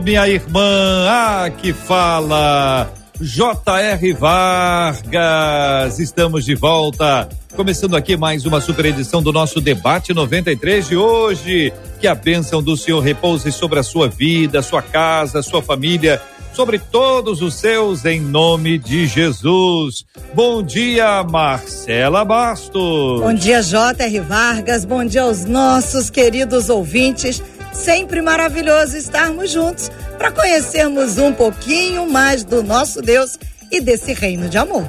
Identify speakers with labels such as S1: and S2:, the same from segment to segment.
S1: minha irmã. Ah, que fala. J.R. Vargas. Estamos de volta. Começando aqui mais uma super edição do nosso debate 93 de hoje. Que a bênção do Senhor repouse sobre a sua vida, sua casa, sua família, sobre todos os seus, em nome de Jesus. Bom dia, Marcela Bastos.
S2: Bom dia, J.R. Vargas. Bom dia aos nossos queridos ouvintes. Sempre maravilhoso estarmos juntos para conhecermos um pouquinho mais do nosso Deus e desse reino de amor.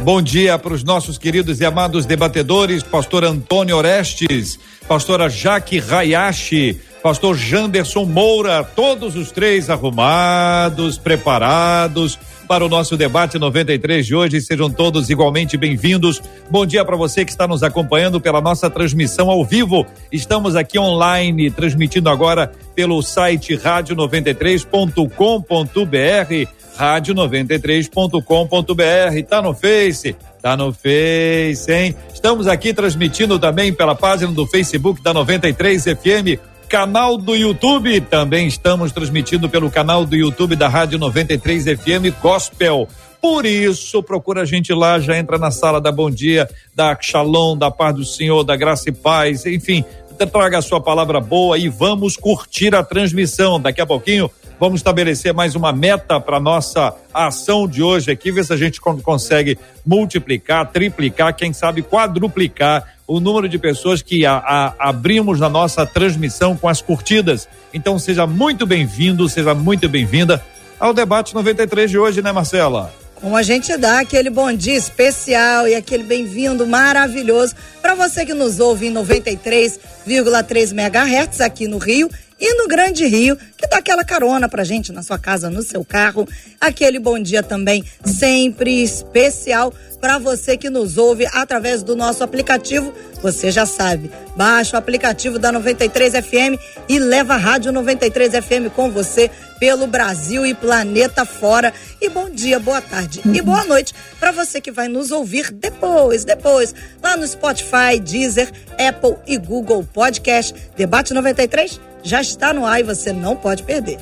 S1: Bom dia para os nossos queridos e amados debatedores, pastor Antônio Orestes, pastora Jaque Hayashi, pastor Janderson Moura, todos os três arrumados, preparados para o nosso debate 93 de hoje. Sejam todos igualmente bem-vindos. Bom dia para você que está nos acompanhando pela nossa transmissão ao vivo. Estamos aqui online, transmitindo agora pelo site rádio93.com.br, rádio93.com.br. Tá no Face? Tá no Face, hein? Estamos aqui transmitindo também pela página do Facebook da 93 FM canal do YouTube. Também estamos transmitindo pelo canal do YouTube da Rádio 93 FM Gospel. Por isso, procura a gente lá, já entra na sala da Bom Dia, da Shalom, da Paz do Senhor, da Graça e Paz, enfim, traga a sua palavra boa e vamos curtir a transmissão. Daqui a pouquinho vamos estabelecer mais uma meta para nossa ação de hoje aqui, ver se a gente consegue multiplicar, triplicar, quem sabe quadruplicar o número de pessoas que a, a, abrimos na nossa transmissão com as curtidas. Então seja muito bem-vindo, seja muito bem-vinda ao debate 93 de hoje, né, Marcela?
S2: Como a gente dá aquele bom dia especial e aquele bem-vindo maravilhoso para você que nos ouve em 93,3 MHz aqui no Rio e no Grande Rio, que dá aquela carona pra gente na sua casa, no seu carro. Aquele bom dia também sempre especial para você que nos ouve através do nosso aplicativo. Você já sabe, baixa o aplicativo da 93 FM e leva a Rádio 93 FM com você pelo Brasil e planeta fora. E bom dia, boa tarde e boa noite para você que vai nos ouvir depois, depois, lá no Spotify, Deezer, Apple e Google Podcast. Debate 93 já está no ar e você não pode perder.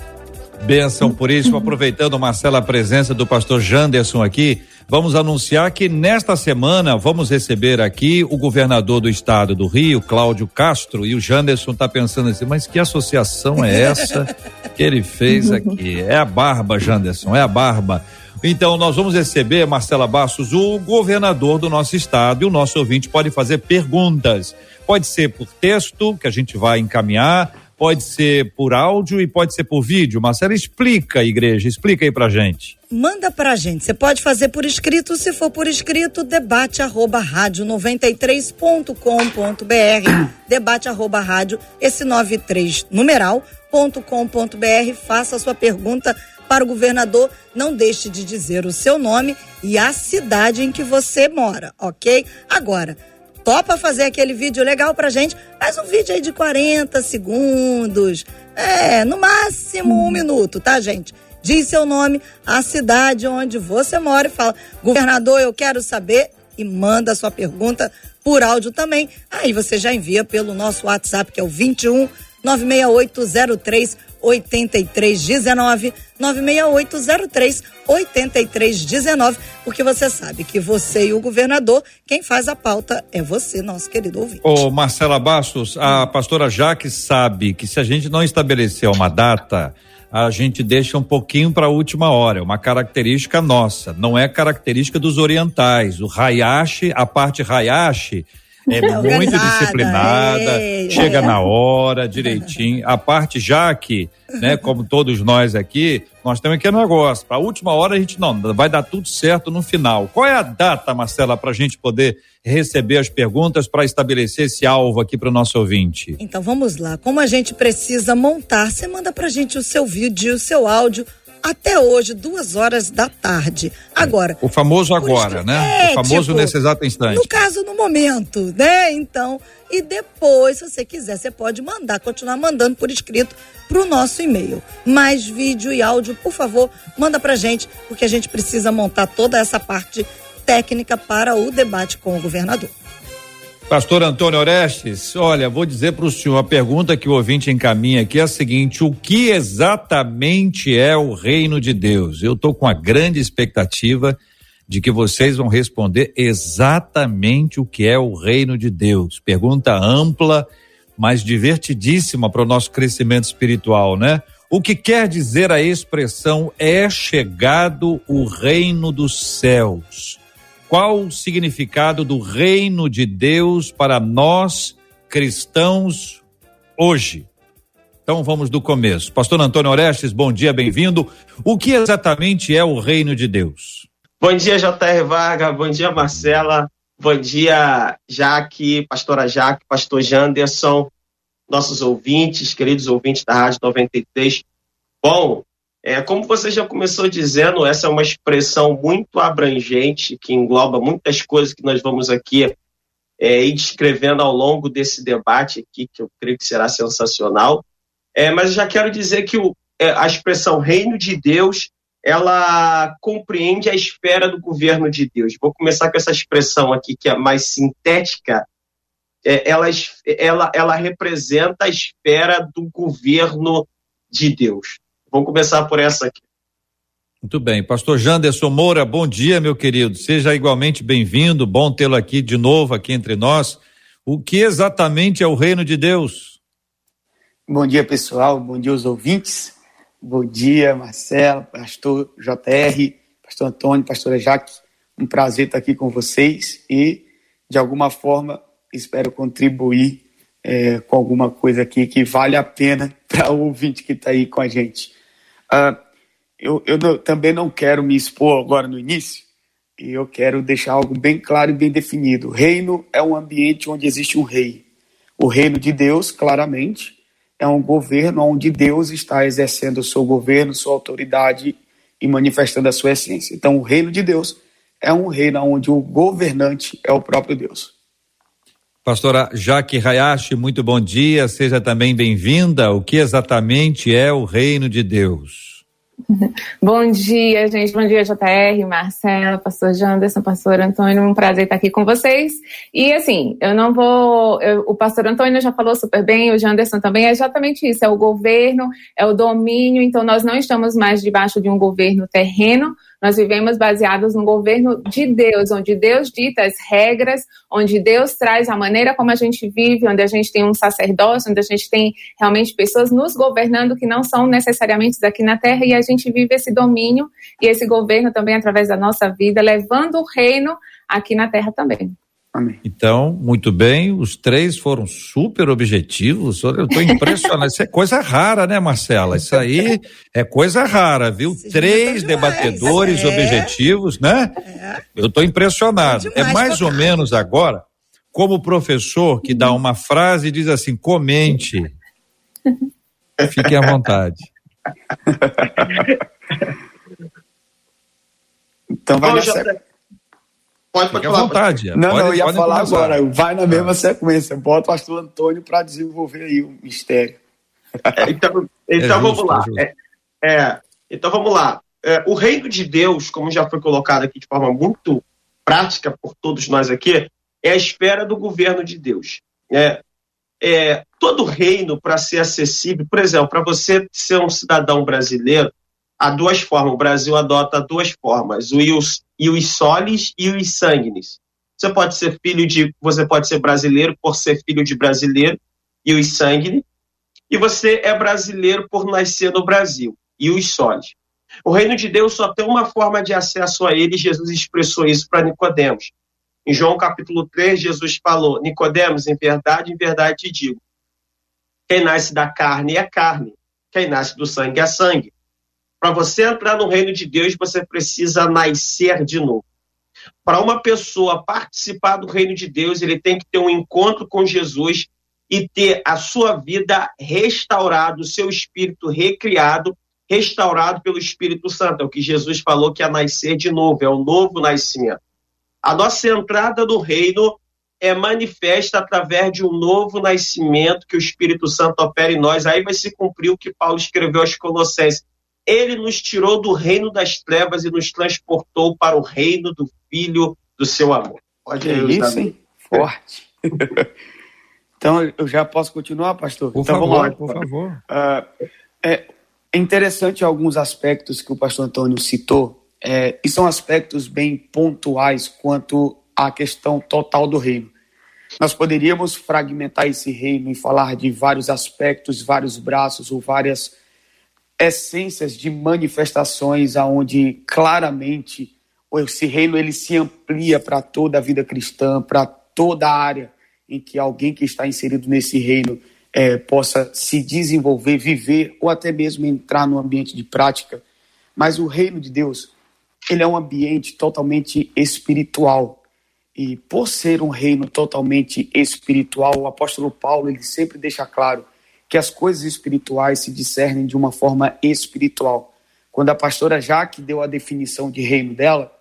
S1: Benção por isso, aproveitando, Marcela, a presença do pastor Janderson aqui, vamos anunciar que nesta semana vamos receber aqui o governador do estado do Rio, Cláudio Castro, e o Janderson está pensando assim, mas que associação é essa que ele fez aqui? É a barba, Janderson, é a barba. Então, nós vamos receber, Marcela Bastos, o governador do nosso estado, e o nosso ouvinte pode fazer perguntas. Pode ser por texto, que a gente vai encaminhar, pode ser por áudio e pode ser por vídeo. Marcela, explica, igreja, explica aí pra gente.
S2: Manda pra gente. Você pode fazer por escrito, se for por escrito, debate arroba rádio 93.com.br. debate arroba rádio, esse 93 numeral, ponto com ponto br. Faça a sua pergunta para o governador. Não deixe de dizer o seu nome e a cidade em que você mora, ok? Agora, topa fazer aquele vídeo legal pra gente, faz um vídeo aí de 40 segundos. É, no máximo um minuto, tá, gente? Diz seu nome, a cidade onde você mora e fala: governador, eu quero saber. E manda sua pergunta por áudio também. Aí você já envia pelo nosso WhatsApp, que é o 21 96803 8319 96803 8319, porque você sabe que você e o governador, quem faz a pauta é você, nosso querido ouvinte.
S1: Ô, Marcela Bastos, a pastora Jaque sabe que se a gente não estabelecer uma data, a gente deixa um pouquinho para a última hora, é uma característica nossa, não é característica dos orientais. O Hayashi, a parte Hayashi, é, muito disciplinada, é, chega na hora, direitinho. A parte já que, né, como todos nós aqui, nós temos aquele negócio. Para a última hora a gente não, vai dar tudo certo no final. Qual é a data, Marcela, para a gente poder receber as perguntas para estabelecer esse alvo aqui para o nosso ouvinte?
S2: Então vamos lá. Como a gente precisa montar, você manda para a gente o seu vídeo, o seu áudio até hoje, duas horas da tarde. Agora.
S1: O famoso agora, né? É, o famoso tipo, nesse exato instante.
S2: No caso, no momento, né? Então, e depois, se você quiser, você pode mandar, continuar mandando por escrito para o nosso e-mail. Mais vídeo e áudio, por favor, manda pra gente, porque a gente precisa montar toda essa parte técnica para o debate com o governador.
S1: Pastor Antônio Orestes, olha, vou dizer para o senhor, a pergunta que o ouvinte encaminha aqui é a seguinte: o que exatamente é o reino de Deus? Eu estou com a grande expectativa de que vocês vão responder exatamente o que é o reino de Deus. Pergunta ampla, mas divertidíssima para o nosso crescimento espiritual, né? O que quer dizer a expressão é chegado o reino dos céus? Qual o significado do reino de Deus para nós cristãos hoje? Então vamos do começo. Pastor Antônio Orestes, bom dia, bem-vindo. O que exatamente é o reino de Deus?
S3: Bom dia, J.R. Varga, bom dia, Marcela, bom dia, Jaque, pastora Jaque, pastor Janderson, nossos ouvintes, queridos ouvintes da Rádio 93. Bom, é, como você já começou dizendo, essa é uma expressão muito abrangente, que engloba muitas coisas que nós vamos aqui é, ir descrevendo ao longo desse debate aqui, que eu creio que será sensacional. É, mas já quero dizer que o, é, a expressão reino de Deus, ela compreende a espera do governo de Deus. Vou começar com essa expressão aqui, que é mais sintética. É, ela, ela, ela representa a espera do governo de Deus. Vamos começar por essa aqui.
S1: Muito bem. Pastor Janderson Moura, bom dia, meu querido. Seja igualmente bem-vindo. Bom tê-lo aqui de novo, aqui entre nós. O que exatamente é o reino de Deus?
S4: Bom dia, pessoal. Bom dia, os ouvintes. Bom dia, Marcelo, pastor JR, pastor Antônio, pastora Jaque. Um prazer estar aqui com vocês e, de alguma forma, espero contribuir é, com alguma coisa aqui que vale a pena para o ouvinte que está aí com a gente. Uh, eu, eu também não quero me expor agora no início, e eu quero deixar algo bem claro e bem definido. Reino é um ambiente onde existe um rei. O reino de Deus, claramente, é um governo onde Deus está exercendo o seu governo, sua autoridade e manifestando a sua essência. Então, o reino de Deus é um reino onde o governante é o próprio Deus.
S1: Pastora Jaque Hayashi, muito bom dia, seja também bem-vinda. O que exatamente é o reino de Deus?
S5: Bom dia, gente. Bom dia, JR, Marcela, pastor Janderson, pastor Antônio. Um prazer estar aqui com vocês. E assim, eu não vou. Eu, o pastor Antônio já falou super bem, o Janderson também. É exatamente isso: é o governo, é o domínio. Então, nós não estamos mais debaixo de um governo terreno, nós vivemos baseados no governo de Deus, onde Deus dita as regras, onde Deus traz a maneira como a gente vive, onde a gente tem um sacerdócio, onde a gente tem realmente pessoas nos governando que não são necessariamente aqui na terra e a gente vive esse domínio e esse governo também através da nossa vida, levando o reino aqui na terra também.
S1: Amém. Então, muito bem, os três foram super objetivos. Eu estou impressionado. Isso é coisa rara, né, Marcela? Isso aí é coisa rara, viu? três debatedores é. objetivos, né? É. Eu estou impressionado. É, é mais ou menos agora como o professor que dá uma frase e diz assim: comente. Fique à vontade.
S4: então vai nessa...
S1: Pode, pode falar. à vontade.
S4: Não,
S1: pode,
S4: não, eu ia falar começar. agora. Vai na mesma ah. sequência. Bota o pastor Antônio para desenvolver aí o mistério.
S3: É, então, então é vamos justo, lá. É, é, então vamos lá. É, o reino de Deus, como já foi colocado aqui de forma muito prática por todos nós aqui, é a espera do governo de Deus. É, é todo reino, para ser acessível, por exemplo, para você ser um cidadão brasileiro, há duas formas. O Brasil adota duas formas: o ius, ius solis e o ius sanguinis. Você pode ser filho de, você pode ser brasileiro por ser filho de brasileiro, ius sanguine, e você é brasileiro por nascer no Brasil, ius solis. O reino de Deus só tem uma forma de acesso a ele, Jesus expressou isso para Nicodemos. Em João capítulo 3, Jesus falou: Nicodemos, em verdade, em verdade te digo, quem nasce da carne é carne, quem nasce do sangue é sangue. Para você entrar no reino de Deus, você precisa nascer de novo. Para uma pessoa participar do reino de Deus, ele tem que ter um encontro com Jesus e ter a sua vida restaurada, o seu espírito recriado, restaurado pelo Espírito Santo. É o que Jesus falou que é nascer de novo, é o novo nascimento. A nossa entrada no reino é manifesta através de um novo nascimento que o Espírito Santo opera em nós. Aí vai se cumprir o que Paulo escreveu aos Colossenses. Ele nos tirou do reino das trevas e nos transportou para o reino do Filho do seu amor.
S4: Pode é isso, hein? Forte. então, eu já posso continuar, pastor?
S1: Por
S4: então,
S1: favor, vamos lá. por favor.
S4: Uh, é interessante alguns aspectos que o pastor Antônio citou, é, e são aspectos bem pontuais quanto à questão total do reino. Nós poderíamos fragmentar esse reino e falar de vários aspectos, vários braços ou várias essências de manifestações aonde claramente esse reino ele se amplia para toda a vida cristã, para toda a área em que alguém que está inserido nesse reino é, possa se desenvolver, viver ou até mesmo entrar no ambiente de prática. Mas o reino de Deus ele é um ambiente totalmente espiritual. E por ser um reino totalmente espiritual, o apóstolo Paulo ele sempre deixa claro que as coisas espirituais se discernem de uma forma espiritual. Quando a pastora Jaque deu a definição de reino dela,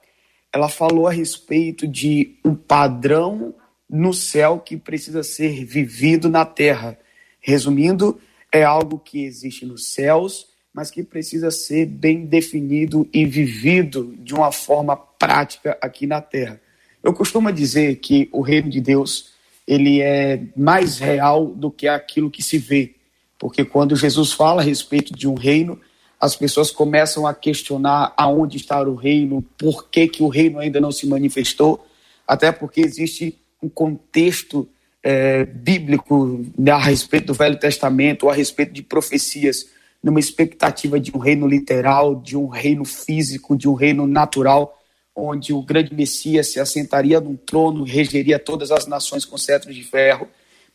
S4: ela falou a respeito de um padrão no céu que precisa ser vivido na terra. Resumindo, é algo que existe nos céus mas que precisa ser bem definido e vivido de uma forma prática aqui na Terra. Eu costumo dizer que o reino de Deus ele é mais real do que aquilo que se vê, porque quando Jesus fala a respeito de um reino, as pessoas começam a questionar aonde está o reino, por que, que o reino ainda não se manifestou, até porque existe um contexto é, bíblico a respeito do Velho Testamento, a respeito de profecias numa expectativa de um reino literal, de um reino físico, de um reino natural, onde o grande Messias se assentaria num trono, regeria todas as nações com cetro de ferro.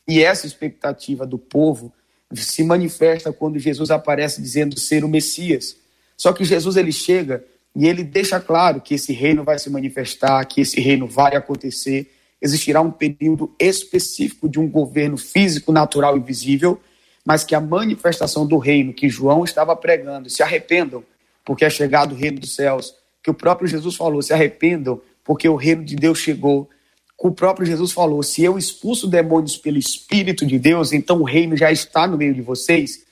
S4: E essa expectativa do povo se manifesta quando Jesus aparece dizendo ser o Messias. Só que Jesus ele chega e ele deixa claro que esse reino vai se manifestar, que esse reino vai acontecer. Existirá um período específico de um governo físico, natural e visível, mas que a manifestação do reino que João estava pregando, se arrependam, porque é chegado o reino dos céus, que o próprio Jesus falou, se arrependam, porque o reino de Deus chegou. O próprio Jesus falou: se eu expulso demônios pelo Espírito de Deus, então o reino já está no meio de vocês.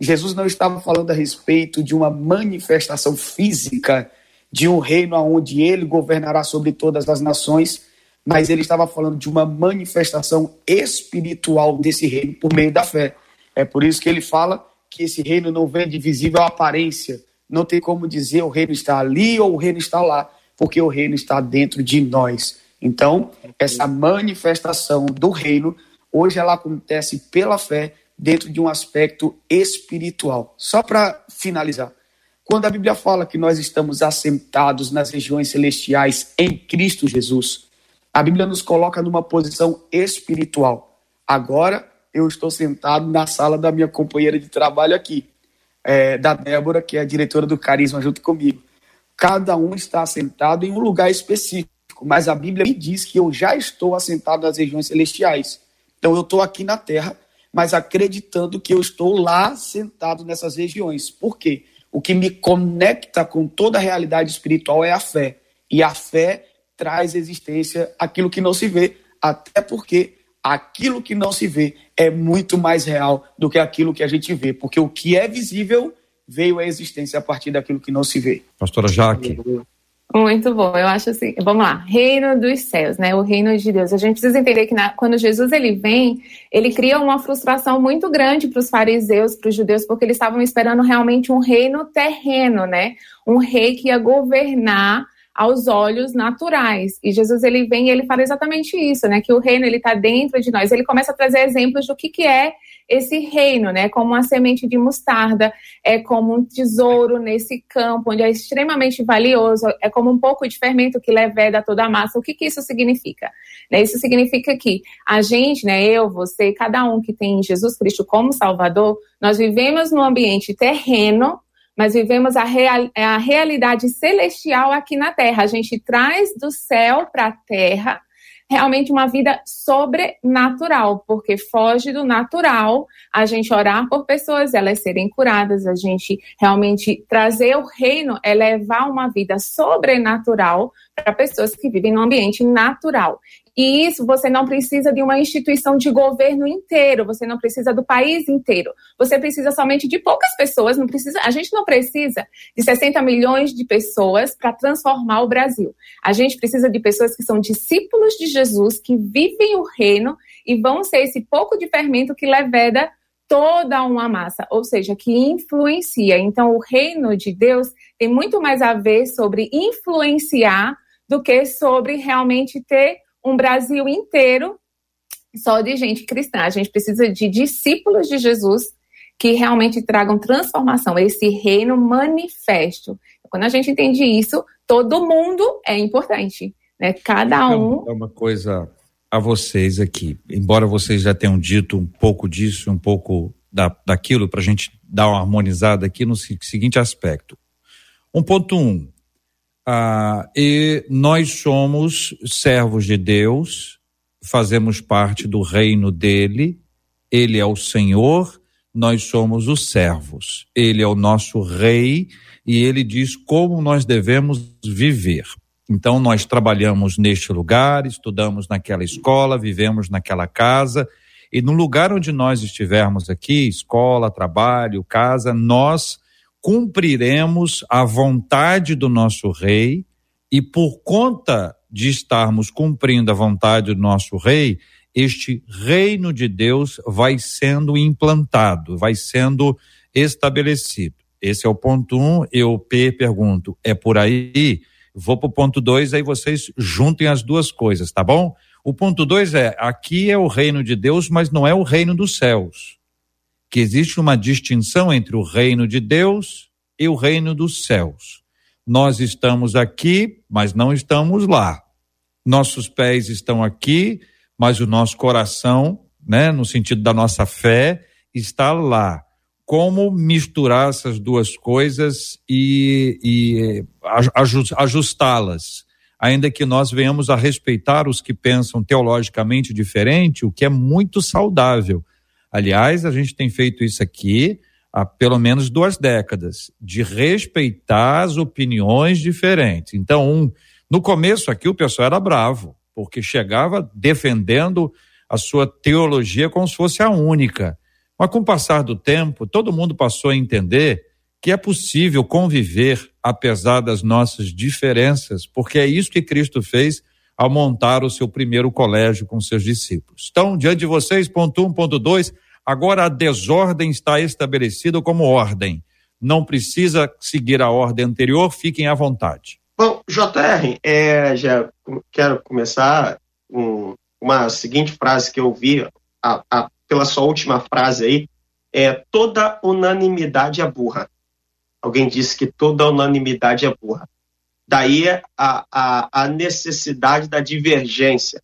S4: Jesus não estava falando a respeito de uma manifestação física de um reino onde ele governará sobre todas as nações, mas ele estava falando de uma manifestação espiritual desse reino por meio da fé. É por isso que ele fala que esse reino não vem de visível aparência. Não tem como dizer o reino está ali ou o reino está lá, porque o reino está dentro de nós. Então, essa manifestação do reino, hoje ela acontece pela fé dentro de um aspecto espiritual. Só para finalizar, quando a Bíblia fala que nós estamos assentados nas regiões celestiais em Cristo Jesus, a Bíblia nos coloca numa posição espiritual. Agora, eu estou sentado na sala da minha companheira de trabalho aqui, é, da Débora, que é a diretora do Carisma, junto comigo. Cada um está sentado em um lugar específico, mas a Bíblia me diz que eu já estou assentado nas regiões celestiais. Então eu estou aqui na terra, mas acreditando que eu estou lá sentado nessas regiões. Por quê? O que me conecta com toda a realidade espiritual é a fé. E a fé traz existência aquilo que não se vê, até porque aquilo que não se vê é muito mais real do que aquilo que a gente vê, porque o que é visível veio à existência a partir daquilo que não se vê.
S1: Pastora Jaque.
S5: Muito bom, eu acho assim, vamos lá, reino dos céus, né, o reino de Deus. A gente precisa entender que na, quando Jesus ele vem, ele cria uma frustração muito grande para os fariseus, para os judeus, porque eles estavam esperando realmente um reino terreno, né, um rei que ia governar aos olhos naturais. E Jesus ele vem e ele fala exatamente isso, né? Que o reino ele está dentro de nós. Ele começa a trazer exemplos do que que é esse reino, né? Como uma semente de mostarda, é como um tesouro nesse campo onde é extremamente valioso, é como um pouco de fermento que leveda toda a massa. O que que isso significa? Né? Isso significa que a gente, né? Eu, você, cada um que tem Jesus Cristo como Salvador, nós vivemos num ambiente terreno mas vivemos a, real, a realidade celestial aqui na Terra. A gente traz do céu para a Terra realmente uma vida sobrenatural, porque foge do natural a gente orar por pessoas, elas serem curadas, a gente realmente trazer o reino é levar uma vida sobrenatural para pessoas que vivem no ambiente natural. E isso você não precisa de uma instituição de governo inteiro, você não precisa do país inteiro. Você precisa somente de poucas pessoas, não precisa, a gente não precisa de 60 milhões de pessoas para transformar o Brasil. A gente precisa de pessoas que são discípulos de Jesus, que vivem o reino e vão ser esse pouco de fermento que leveda toda uma massa, ou seja, que influencia. Então, o reino de Deus tem muito mais a ver sobre influenciar do que sobre realmente ter um Brasil inteiro só de gente cristã. A gente precisa de discípulos de Jesus que realmente tragam transformação, esse reino manifesto. Quando a gente entende isso, todo mundo é importante, né? Cada um.
S1: É uma coisa a vocês aqui, embora vocês já tenham dito um pouco disso, um pouco da, daquilo, para a gente dar uma harmonizada aqui no seguinte aspecto. 1.1. Ah, e nós somos servos de Deus, fazemos parte do reino dele, ele é o Senhor, nós somos os servos, ele é o nosso rei e ele diz como nós devemos viver. Então, nós trabalhamos neste lugar, estudamos naquela escola, vivemos naquela casa, e no lugar onde nós estivermos aqui, escola, trabalho, casa, nós cumpriremos a vontade do nosso rei e por conta de estarmos cumprindo a vontade do nosso rei, este reino de Deus vai sendo implantado, vai sendo estabelecido. Esse é o ponto um. Eu pergunto, é por aí? Vou para o ponto dois, aí vocês juntem as duas coisas, tá bom? O ponto dois é: aqui é o reino de Deus, mas não é o reino dos céus que existe uma distinção entre o reino de Deus e o reino dos céus. Nós estamos aqui, mas não estamos lá. Nossos pés estão aqui, mas o nosso coração, né, no sentido da nossa fé, está lá. Como misturar essas duas coisas e, e ajustá-las? Ainda que nós venhamos a respeitar os que pensam teologicamente diferente, o que é muito saudável Aliás, a gente tem feito isso aqui há pelo menos duas décadas, de respeitar as opiniões diferentes. Então, um, no começo aqui o pessoal era bravo, porque chegava defendendo a sua teologia como se fosse a única. Mas com o passar do tempo, todo mundo passou a entender que é possível conviver apesar das nossas diferenças, porque é isso que Cristo fez ao montar o seu primeiro colégio com seus discípulos. Então, diante de vocês, ponto um, ponto dois, agora a desordem está estabelecida como ordem. Não precisa seguir a ordem anterior, fiquem à vontade.
S3: Bom, JR, é, já quero começar com uma seguinte frase que eu vi a, a, pela sua última frase aí, é toda unanimidade é burra. Alguém disse que toda unanimidade é burra. Daí a, a, a necessidade da divergência,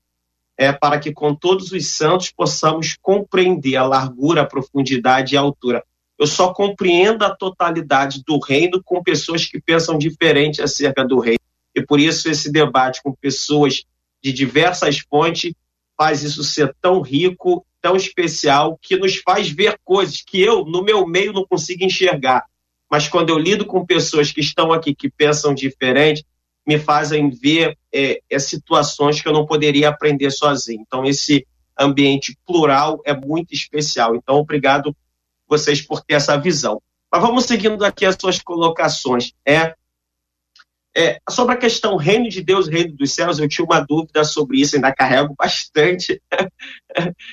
S3: é para que com todos os santos possamos compreender a largura, a profundidade e a altura. Eu só compreendo a totalidade do reino com pessoas que pensam diferente acerca do reino. E por isso esse debate com pessoas de diversas fontes faz isso ser tão rico, tão especial, que nos faz ver coisas que eu, no meu meio, não consigo enxergar mas quando eu lido com pessoas que estão aqui, que pensam diferente, me fazem ver é, é, situações que eu não poderia aprender sozinho. Então, esse ambiente plural é muito especial. Então, obrigado vocês por ter essa visão. Mas vamos seguindo aqui as suas colocações. É, é, sobre a questão reino de Deus, reino dos céus, eu tinha uma dúvida sobre isso, ainda carrego bastante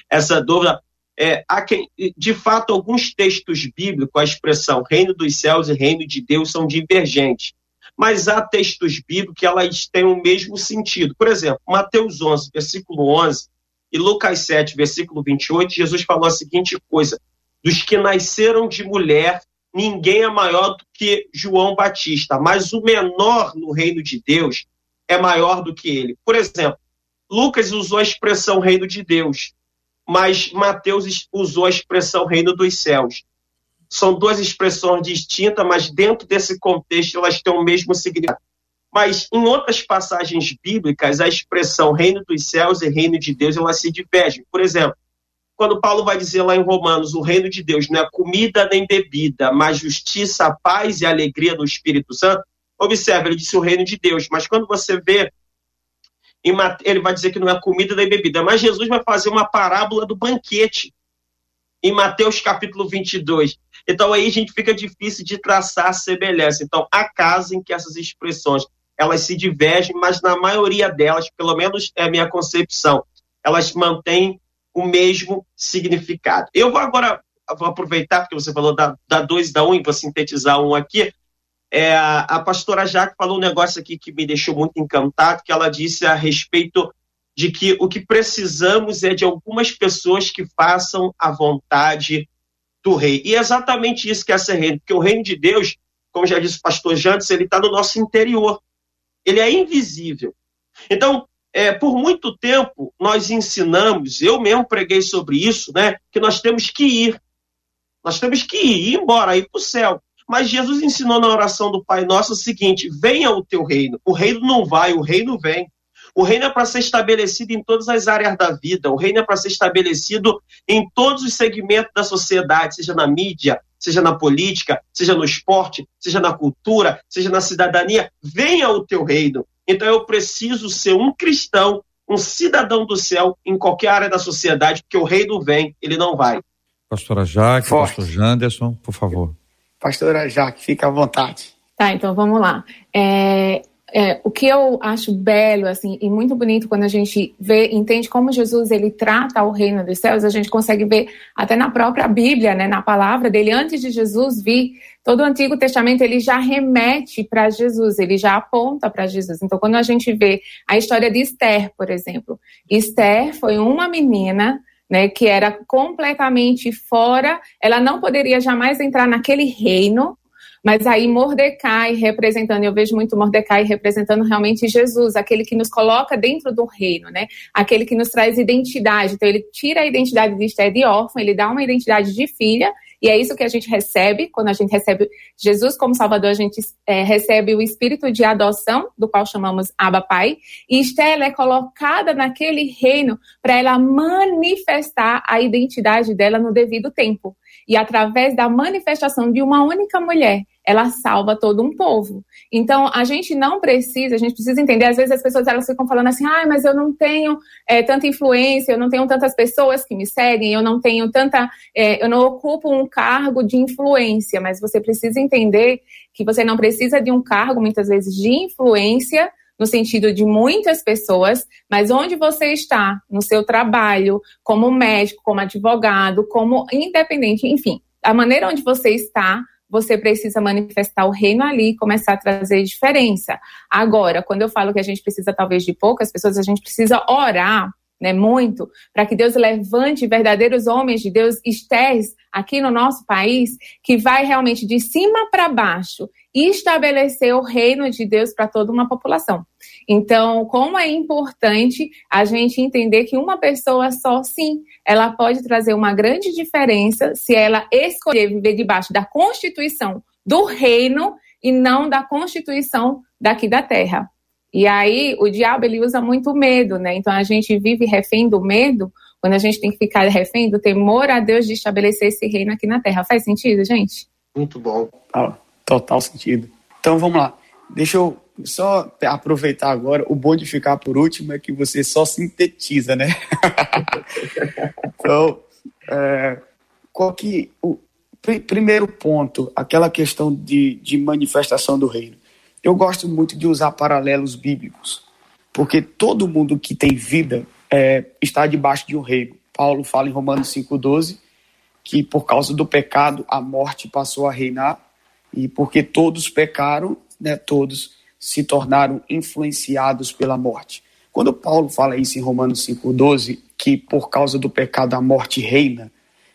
S3: essa dúvida é, há quem, de fato, alguns textos bíblicos, a expressão reino dos céus e reino de Deus são divergentes. Mas há textos bíblicos que elas têm o mesmo sentido. Por exemplo, Mateus 11, versículo 11, e Lucas 7, versículo 28, Jesus falou a seguinte coisa: dos que nasceram de mulher, ninguém é maior do que João Batista, mas o menor no reino de Deus é maior do que ele. Por exemplo, Lucas usou a expressão reino de Deus, mas Mateus usou a expressão reino dos céus. São duas expressões distintas, mas dentro desse contexto elas têm o mesmo significado. Mas em outras passagens bíblicas, a expressão reino dos céus e reino de Deus, elas se divergem. Por exemplo, quando Paulo vai dizer lá em Romanos, o reino de Deus não é comida nem bebida, mas justiça, paz e alegria do Espírito Santo, observe, ele disse o reino de Deus, mas quando você vê, ele vai dizer que não é comida nem bebida, mas Jesus vai fazer uma parábola do banquete, em Mateus capítulo 22. Então aí a gente fica difícil de traçar a semelhança. Então, há casos em que essas expressões elas se divergem, mas na maioria delas, pelo menos é a minha concepção, elas mantêm o mesmo significado. Eu vou agora vou aproveitar, porque você falou da, dois da um, e vou sintetizar um aqui. É, a pastora Jaque falou um negócio aqui que me deixou muito encantado, que ela disse a respeito de que o que precisamos é de algumas pessoas que façam a vontade do rei. E é exatamente isso que é ser reino, porque o reino de Deus, como já disse o pastor Jantes, ele está no nosso interior ele é invisível. Então, é, por muito tempo, nós ensinamos, eu mesmo preguei sobre isso, né, que nós temos que ir. Nós temos que ir, ir embora, ir para o céu. Mas Jesus ensinou na oração do Pai Nosso o seguinte: venha o teu reino. O reino não vai, o reino vem. O reino é para ser estabelecido em todas as áreas da vida, o reino é para ser estabelecido em todos os segmentos da sociedade, seja na mídia, seja na política, seja no esporte, seja na cultura, seja na cidadania. Venha o teu reino. Então eu preciso ser um cristão, um cidadão do céu em qualquer área da sociedade, porque o reino vem, ele não vai.
S1: Pastora Jaque, Forte. pastor Janderson, por favor.
S4: Pastora Jaque, fica à vontade.
S5: Tá, então vamos lá. É, é, o que eu acho belo assim e muito bonito quando a gente vê, entende como Jesus ele trata o reino dos céus, a gente consegue ver até na própria Bíblia, né, na palavra dele, antes de Jesus vir, todo o Antigo Testamento ele já remete para Jesus, ele já aponta para Jesus. Então, quando a gente vê a história de Esther, por exemplo, Esther foi uma menina né, que era completamente fora, ela não poderia jamais entrar naquele reino, mas aí Mordecai representando, eu vejo muito Mordecai representando realmente Jesus, aquele que nos coloca dentro do reino, né? Aquele que nos traz identidade. Então ele tira a identidade de Esther de órfã, ele dá uma identidade de filha, e é isso que a gente recebe quando a gente recebe Jesus como Salvador, a gente é, recebe o espírito de adoção, do qual chamamos Abba Pai, e Esther é colocada naquele reino para ela manifestar a identidade dela no devido tempo. E através da manifestação de uma única mulher, ela salva todo um povo. Então, a gente não precisa, a gente precisa entender, às vezes as pessoas elas ficam falando assim, ah, mas eu não tenho é, tanta influência, eu não tenho tantas pessoas que me seguem, eu não tenho tanta, é, eu não ocupo um cargo de influência, mas você precisa entender que você não precisa de um cargo, muitas vezes, de influência, no sentido de muitas pessoas, mas onde você está no seu trabalho, como médico, como advogado, como independente, enfim, a maneira onde você está, você precisa manifestar o reino ali e começar a trazer diferença. Agora, quando eu falo que a gente precisa talvez de poucas pessoas, a gente precisa orar né, muito, para que Deus levante verdadeiros homens de Deus, estés aqui no nosso país, que vai realmente de cima para baixo estabelecer o reino de Deus para toda uma população. Então, como é importante a gente entender que uma pessoa só, sim, ela pode trazer uma grande diferença se ela escolher viver debaixo da constituição do reino e não da constituição daqui da terra. E aí o diabo ele usa muito medo, né? Então a gente vive refém do medo, quando a gente tem que ficar refém do temor a Deus de estabelecer esse reino aqui na terra. Faz sentido, gente?
S4: Muito bom. Ah, total sentido. Então vamos lá. Deixa eu só aproveitar agora. O bom de ficar por último é que você só sintetiza, né? então, é, qual que. O primeiro ponto, aquela questão de, de manifestação do reino. Eu gosto muito de usar paralelos bíblicos, porque todo mundo que tem vida é, está debaixo de um reino. Paulo fala em Romanos 5,12 que por causa do pecado a morte passou a reinar, e porque todos pecaram, né, todos se tornaram influenciados pela morte. Quando Paulo fala isso em Romanos 5,12, que por causa do pecado a morte reina,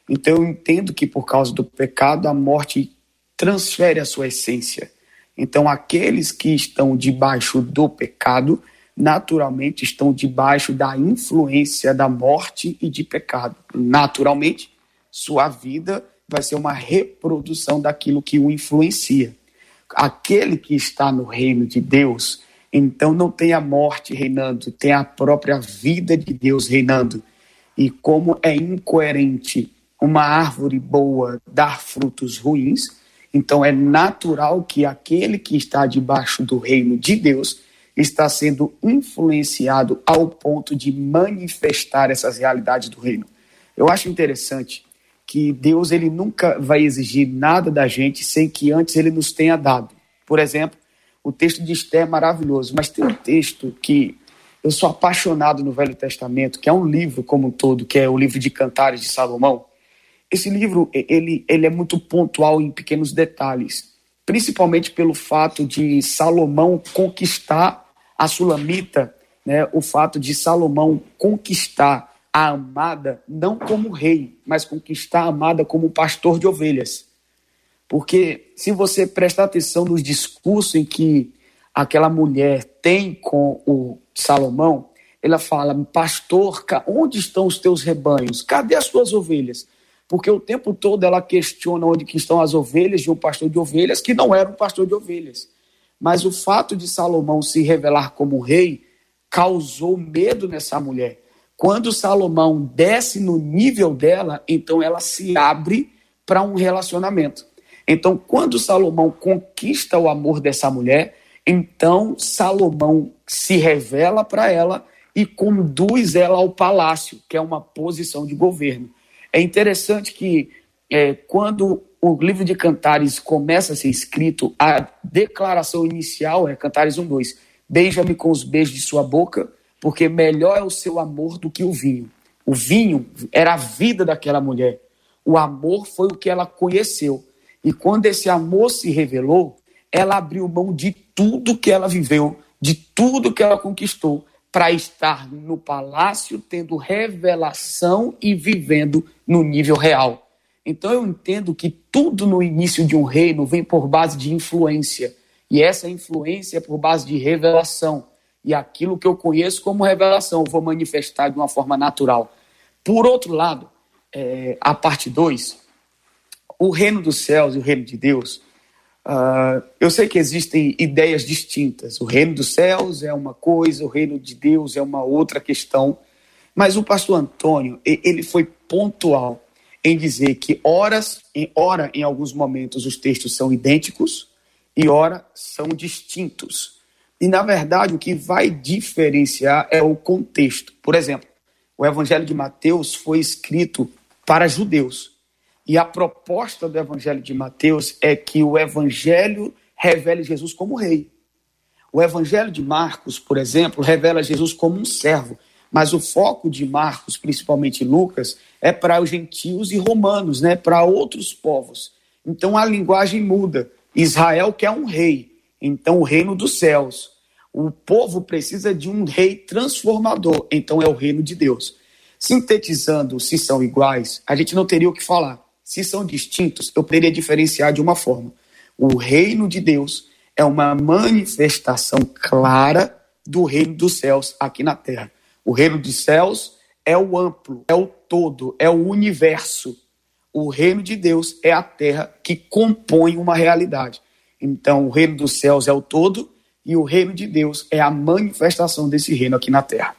S4: então eu entendo que por causa do pecado a morte transfere a sua essência. Então aqueles que estão debaixo do pecado, naturalmente estão debaixo da influência da morte e de pecado. Naturalmente, sua vida vai ser uma reprodução daquilo que o influencia aquele que está no reino de Deus, então não tem a morte reinando, tem a própria vida de Deus reinando. E como é incoerente uma árvore boa dar frutos ruins, então é natural que aquele que está debaixo do reino de Deus está sendo influenciado ao ponto de manifestar essas realidades do reino. Eu acho interessante que Deus ele nunca vai exigir nada da gente sem que antes ele nos tenha dado. Por exemplo, o texto de Esté é maravilhoso, mas tem um texto que eu sou apaixonado no Velho Testamento, que é um livro como um todo, que é o livro de Cantares de Salomão. Esse livro ele, ele é muito pontual em pequenos detalhes, principalmente pelo fato de Salomão conquistar a Sulamita, né, o fato de Salomão conquistar a amada não como rei, mas conquistar a amada como pastor de ovelhas. Porque se você prestar atenção nos discursos em que aquela mulher tem com o Salomão, ela fala: Pastor, onde estão os teus rebanhos? Cadê as tuas ovelhas? Porque o tempo todo ela questiona onde que estão as ovelhas de um pastor de ovelhas que não era um pastor de ovelhas. Mas o fato de Salomão se revelar como rei causou medo nessa mulher. Quando Salomão desce no nível dela, então ela se abre para um relacionamento. Então, quando Salomão conquista o amor dessa mulher, então Salomão se revela para ela e conduz ela ao palácio, que é uma posição de governo. É interessante que é, quando o livro de Cantares começa a ser escrito, a declaração inicial é Cantares 1:2. Beija-me com os beijos de sua boca, porque melhor é o seu amor do que o vinho. O vinho era a vida daquela mulher. O amor foi o que ela conheceu. E quando esse amor se revelou, ela abriu mão de tudo que ela viveu, de tudo que ela conquistou, para estar no palácio, tendo revelação e vivendo no nível real. Então eu entendo que tudo no início de um reino vem por base de influência. E essa influência é por base de revelação e aquilo que eu conheço como revelação, vou manifestar de uma forma natural. Por outro lado, é, a parte 2, o reino dos céus e o reino de Deus, uh, eu sei que existem ideias distintas. O reino dos céus é uma coisa, o reino de Deus é uma outra questão. Mas o pastor Antônio, ele foi pontual em dizer que horas, em hora, em alguns momentos, os textos são idênticos e ora são distintos. E, na verdade, o que vai diferenciar é o contexto. Por exemplo, o Evangelho de Mateus foi escrito para judeus. E a proposta do Evangelho de Mateus é que o Evangelho revele Jesus como rei. O Evangelho de Marcos, por exemplo, revela Jesus como um servo. Mas o foco de Marcos, principalmente Lucas, é para os gentios e romanos, né? para outros povos. Então a linguagem muda. Israel quer um rei, então o reino dos céus. O povo precisa de um rei transformador, então é o reino de Deus. Sintetizando, se são iguais, a gente não teria o que falar. Se são distintos, eu poderia diferenciar de uma forma. O reino de Deus é uma manifestação clara do reino dos céus aqui na terra. O reino dos céus é o amplo, é o todo, é o universo. O reino de Deus é a terra que compõe uma realidade. Então, o reino dos céus é o todo e o reino de Deus é a manifestação desse reino aqui na terra.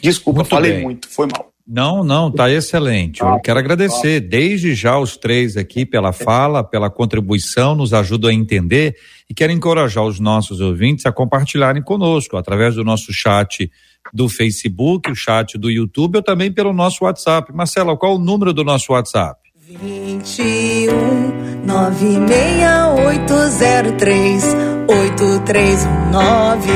S4: Desculpa, muito falei bem. muito, foi mal.
S1: Não, não, tá excelente. Eu quero agradecer desde já os três aqui pela fala, pela contribuição, nos ajuda a entender e quero encorajar os nossos ouvintes a compartilharem conosco através do nosso chat do Facebook, o chat do YouTube ou também pelo nosso WhatsApp. Marcela, qual o número do nosso WhatsApp?
S2: 21 96803 8319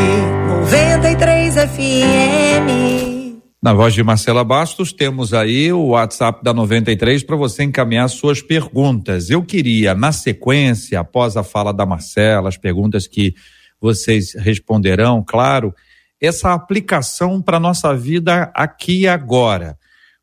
S2: 93 FM.
S1: Na voz de Marcela Bastos, temos aí o WhatsApp da 93 para você encaminhar suas perguntas. Eu queria, na sequência, após a fala da Marcela, as perguntas que vocês responderão, claro, essa aplicação para nossa vida aqui e agora.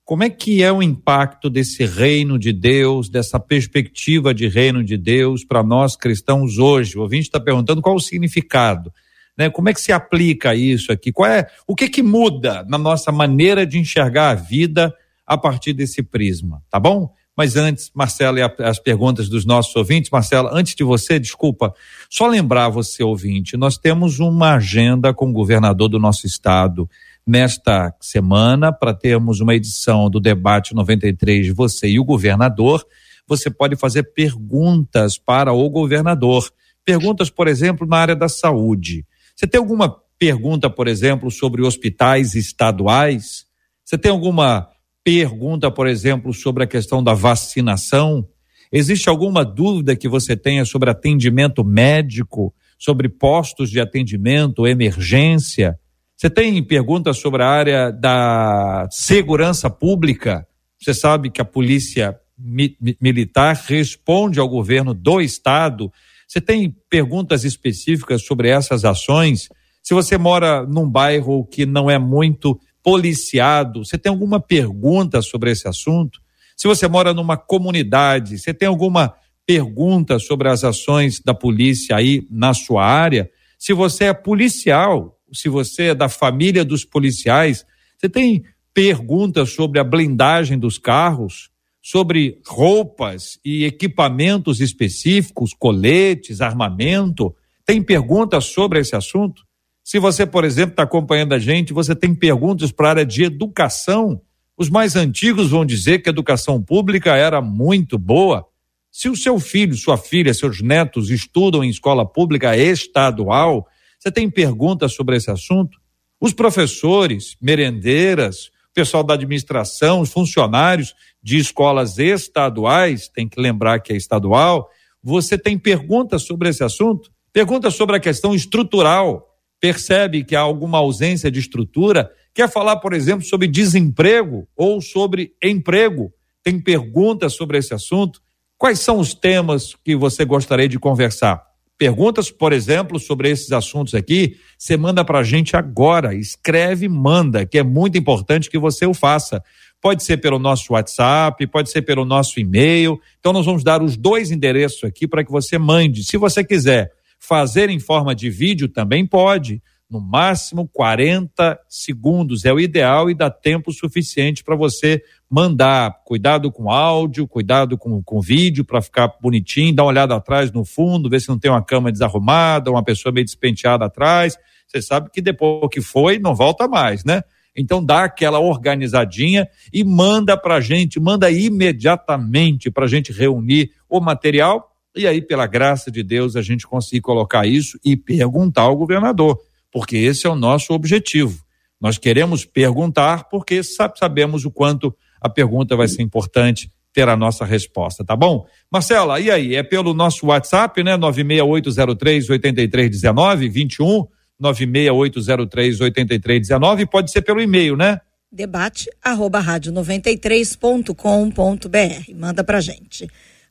S1: Como é que é o impacto desse reino de Deus, dessa perspectiva de reino de Deus para nós cristãos hoje? O ouvinte está perguntando qual o significado. Né? Como é que se aplica isso aqui? Qual é o que que muda na nossa maneira de enxergar a vida a partir desse prisma, tá bom? Mas antes, Marcela, e as perguntas dos nossos ouvintes. Marcela, antes de você, desculpa, só lembrar você, ouvinte, nós temos uma agenda com o governador do nosso estado nesta semana para termos uma edição do debate 93 você e o governador. Você pode fazer perguntas para o governador. Perguntas, por exemplo, na área da saúde. Você tem alguma pergunta, por exemplo, sobre hospitais estaduais? Você tem alguma pergunta, por exemplo, sobre a questão da vacinação? Existe alguma dúvida que você tenha sobre atendimento médico, sobre postos de atendimento, emergência? Você tem perguntas sobre a área da segurança pública? Você sabe que a polícia mi militar responde ao governo do estado você tem perguntas específicas sobre essas ações? Se você mora num bairro que não é muito policiado, você tem alguma pergunta sobre esse assunto? Se você mora numa comunidade, você tem alguma pergunta sobre as ações da polícia aí na sua área? Se você é policial, se você é da família dos policiais, você tem perguntas sobre a blindagem dos carros? sobre roupas e equipamentos específicos, coletes, armamento? Tem perguntas sobre esse assunto? Se você, por exemplo, está acompanhando a gente, você tem perguntas para a área de educação. Os mais antigos vão dizer que a educação pública era muito boa. Se o seu filho, sua filha, seus netos estudam em escola pública estadual, você tem perguntas sobre esse assunto? Os professores, merendeiras, pessoal da administração, os funcionários de escolas estaduais, tem que lembrar que é estadual, você tem perguntas sobre esse assunto? Perguntas sobre a questão estrutural. Percebe que há alguma ausência de estrutura? Quer falar, por exemplo, sobre desemprego ou sobre emprego? Tem perguntas sobre esse assunto? Quais são os temas que você gostaria de conversar? Perguntas, por exemplo, sobre esses assuntos aqui, você manda para a gente agora. Escreve, manda, que é muito importante que você o faça. Pode ser pelo nosso WhatsApp, pode ser pelo nosso e-mail. Então, nós vamos dar os dois endereços aqui para que você mande. Se você quiser fazer em forma de vídeo, também pode. No máximo 40 segundos é o ideal e dá tempo suficiente para você mandar. Cuidado com áudio, cuidado com, com vídeo para ficar bonitinho, dá uma olhada atrás no fundo, ver se não tem uma cama desarrumada, uma pessoa meio despenteada atrás. Você sabe que depois que foi, não volta mais, né? Então dá aquela organizadinha e manda para a gente, manda imediatamente para a gente reunir o material e aí, pela graça de Deus, a gente conseguir colocar isso e perguntar ao governador, porque esse é o nosso objetivo. Nós queremos perguntar porque sabemos o quanto a pergunta vai ser importante ter a nossa resposta, tá bom? Marcela, e aí? É pelo nosso WhatsApp, né? 96803 8319 21 96803 8319 pode ser pelo e-mail, né?
S2: Debate arroba rádio 93.com.br. Manda pra gente.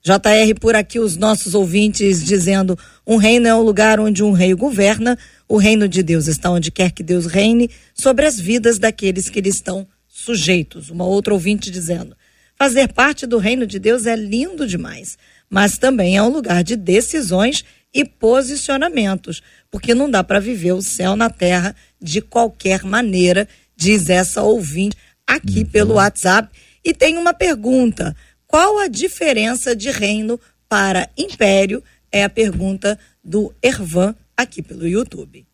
S2: JR, por aqui os nossos ouvintes dizendo: um reino é um lugar onde um rei governa, o reino de Deus está onde quer que Deus reine, sobre as vidas daqueles que lhe estão sujeitos. Uma outra ouvinte dizendo: fazer parte do reino de Deus é lindo demais, mas também é um lugar de decisões e posicionamentos, porque não dá para viver o céu na terra de qualquer maneira, diz essa ouvinte aqui uhum. pelo WhatsApp. E tem uma pergunta: qual a diferença de reino para império? É a pergunta do Ervan aqui pelo YouTube.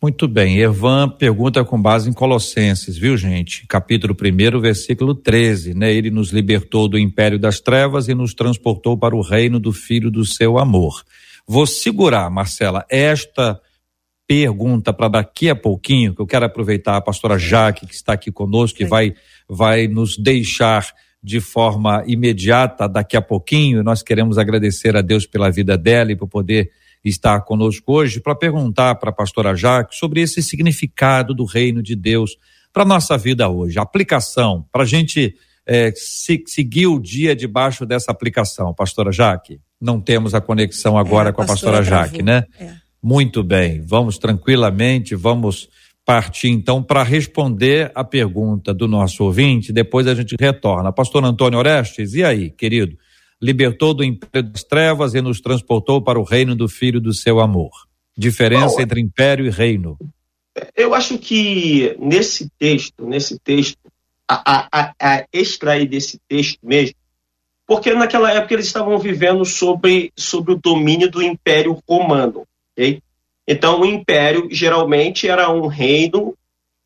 S1: Muito bem, Evan pergunta com base em Colossenses, viu gente? Capítulo 1, versículo 13, né? Ele nos libertou do império das trevas e nos transportou para o reino do Filho do seu amor. Vou segurar, Marcela, esta pergunta para daqui a pouquinho, que eu quero aproveitar a pastora Jaque, que está aqui conosco, que vai, vai nos deixar de forma imediata daqui a pouquinho. Nós queremos agradecer a Deus pela vida dela e por poder está conosco hoje para perguntar para a pastora Jaque sobre esse significado do reino de Deus para nossa vida hoje, aplicação, para a gente é, se, seguir o dia debaixo dessa aplicação, pastora Jaque. Não temos a conexão agora é, a com a pastora, pastora Jaque, né? É. Muito bem, vamos tranquilamente, vamos partir então para responder a pergunta do nosso ouvinte, depois a gente retorna. Pastor Antônio Orestes, e aí, querido? Libertou do império das trevas e nos transportou para o reino do Filho do seu amor. Diferença Bom, entre império e reino.
S3: Eu acho que nesse texto, nesse texto, a, a, a extrair desse texto mesmo, porque naquela época eles estavam vivendo sobre, sobre o domínio do Império Romano. Okay? Então, o Império geralmente era um reino,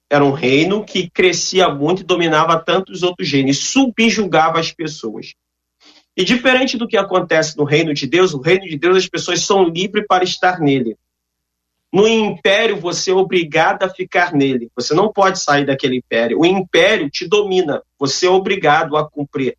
S3: era um reino que crescia muito e dominava tantos outros reinos, subjugava as pessoas. E diferente do que acontece no reino de Deus, o reino de Deus as pessoas são livres para estar nele. No império, você é obrigado a ficar nele. Você não pode sair daquele império. O império te domina. Você é obrigado a cumprir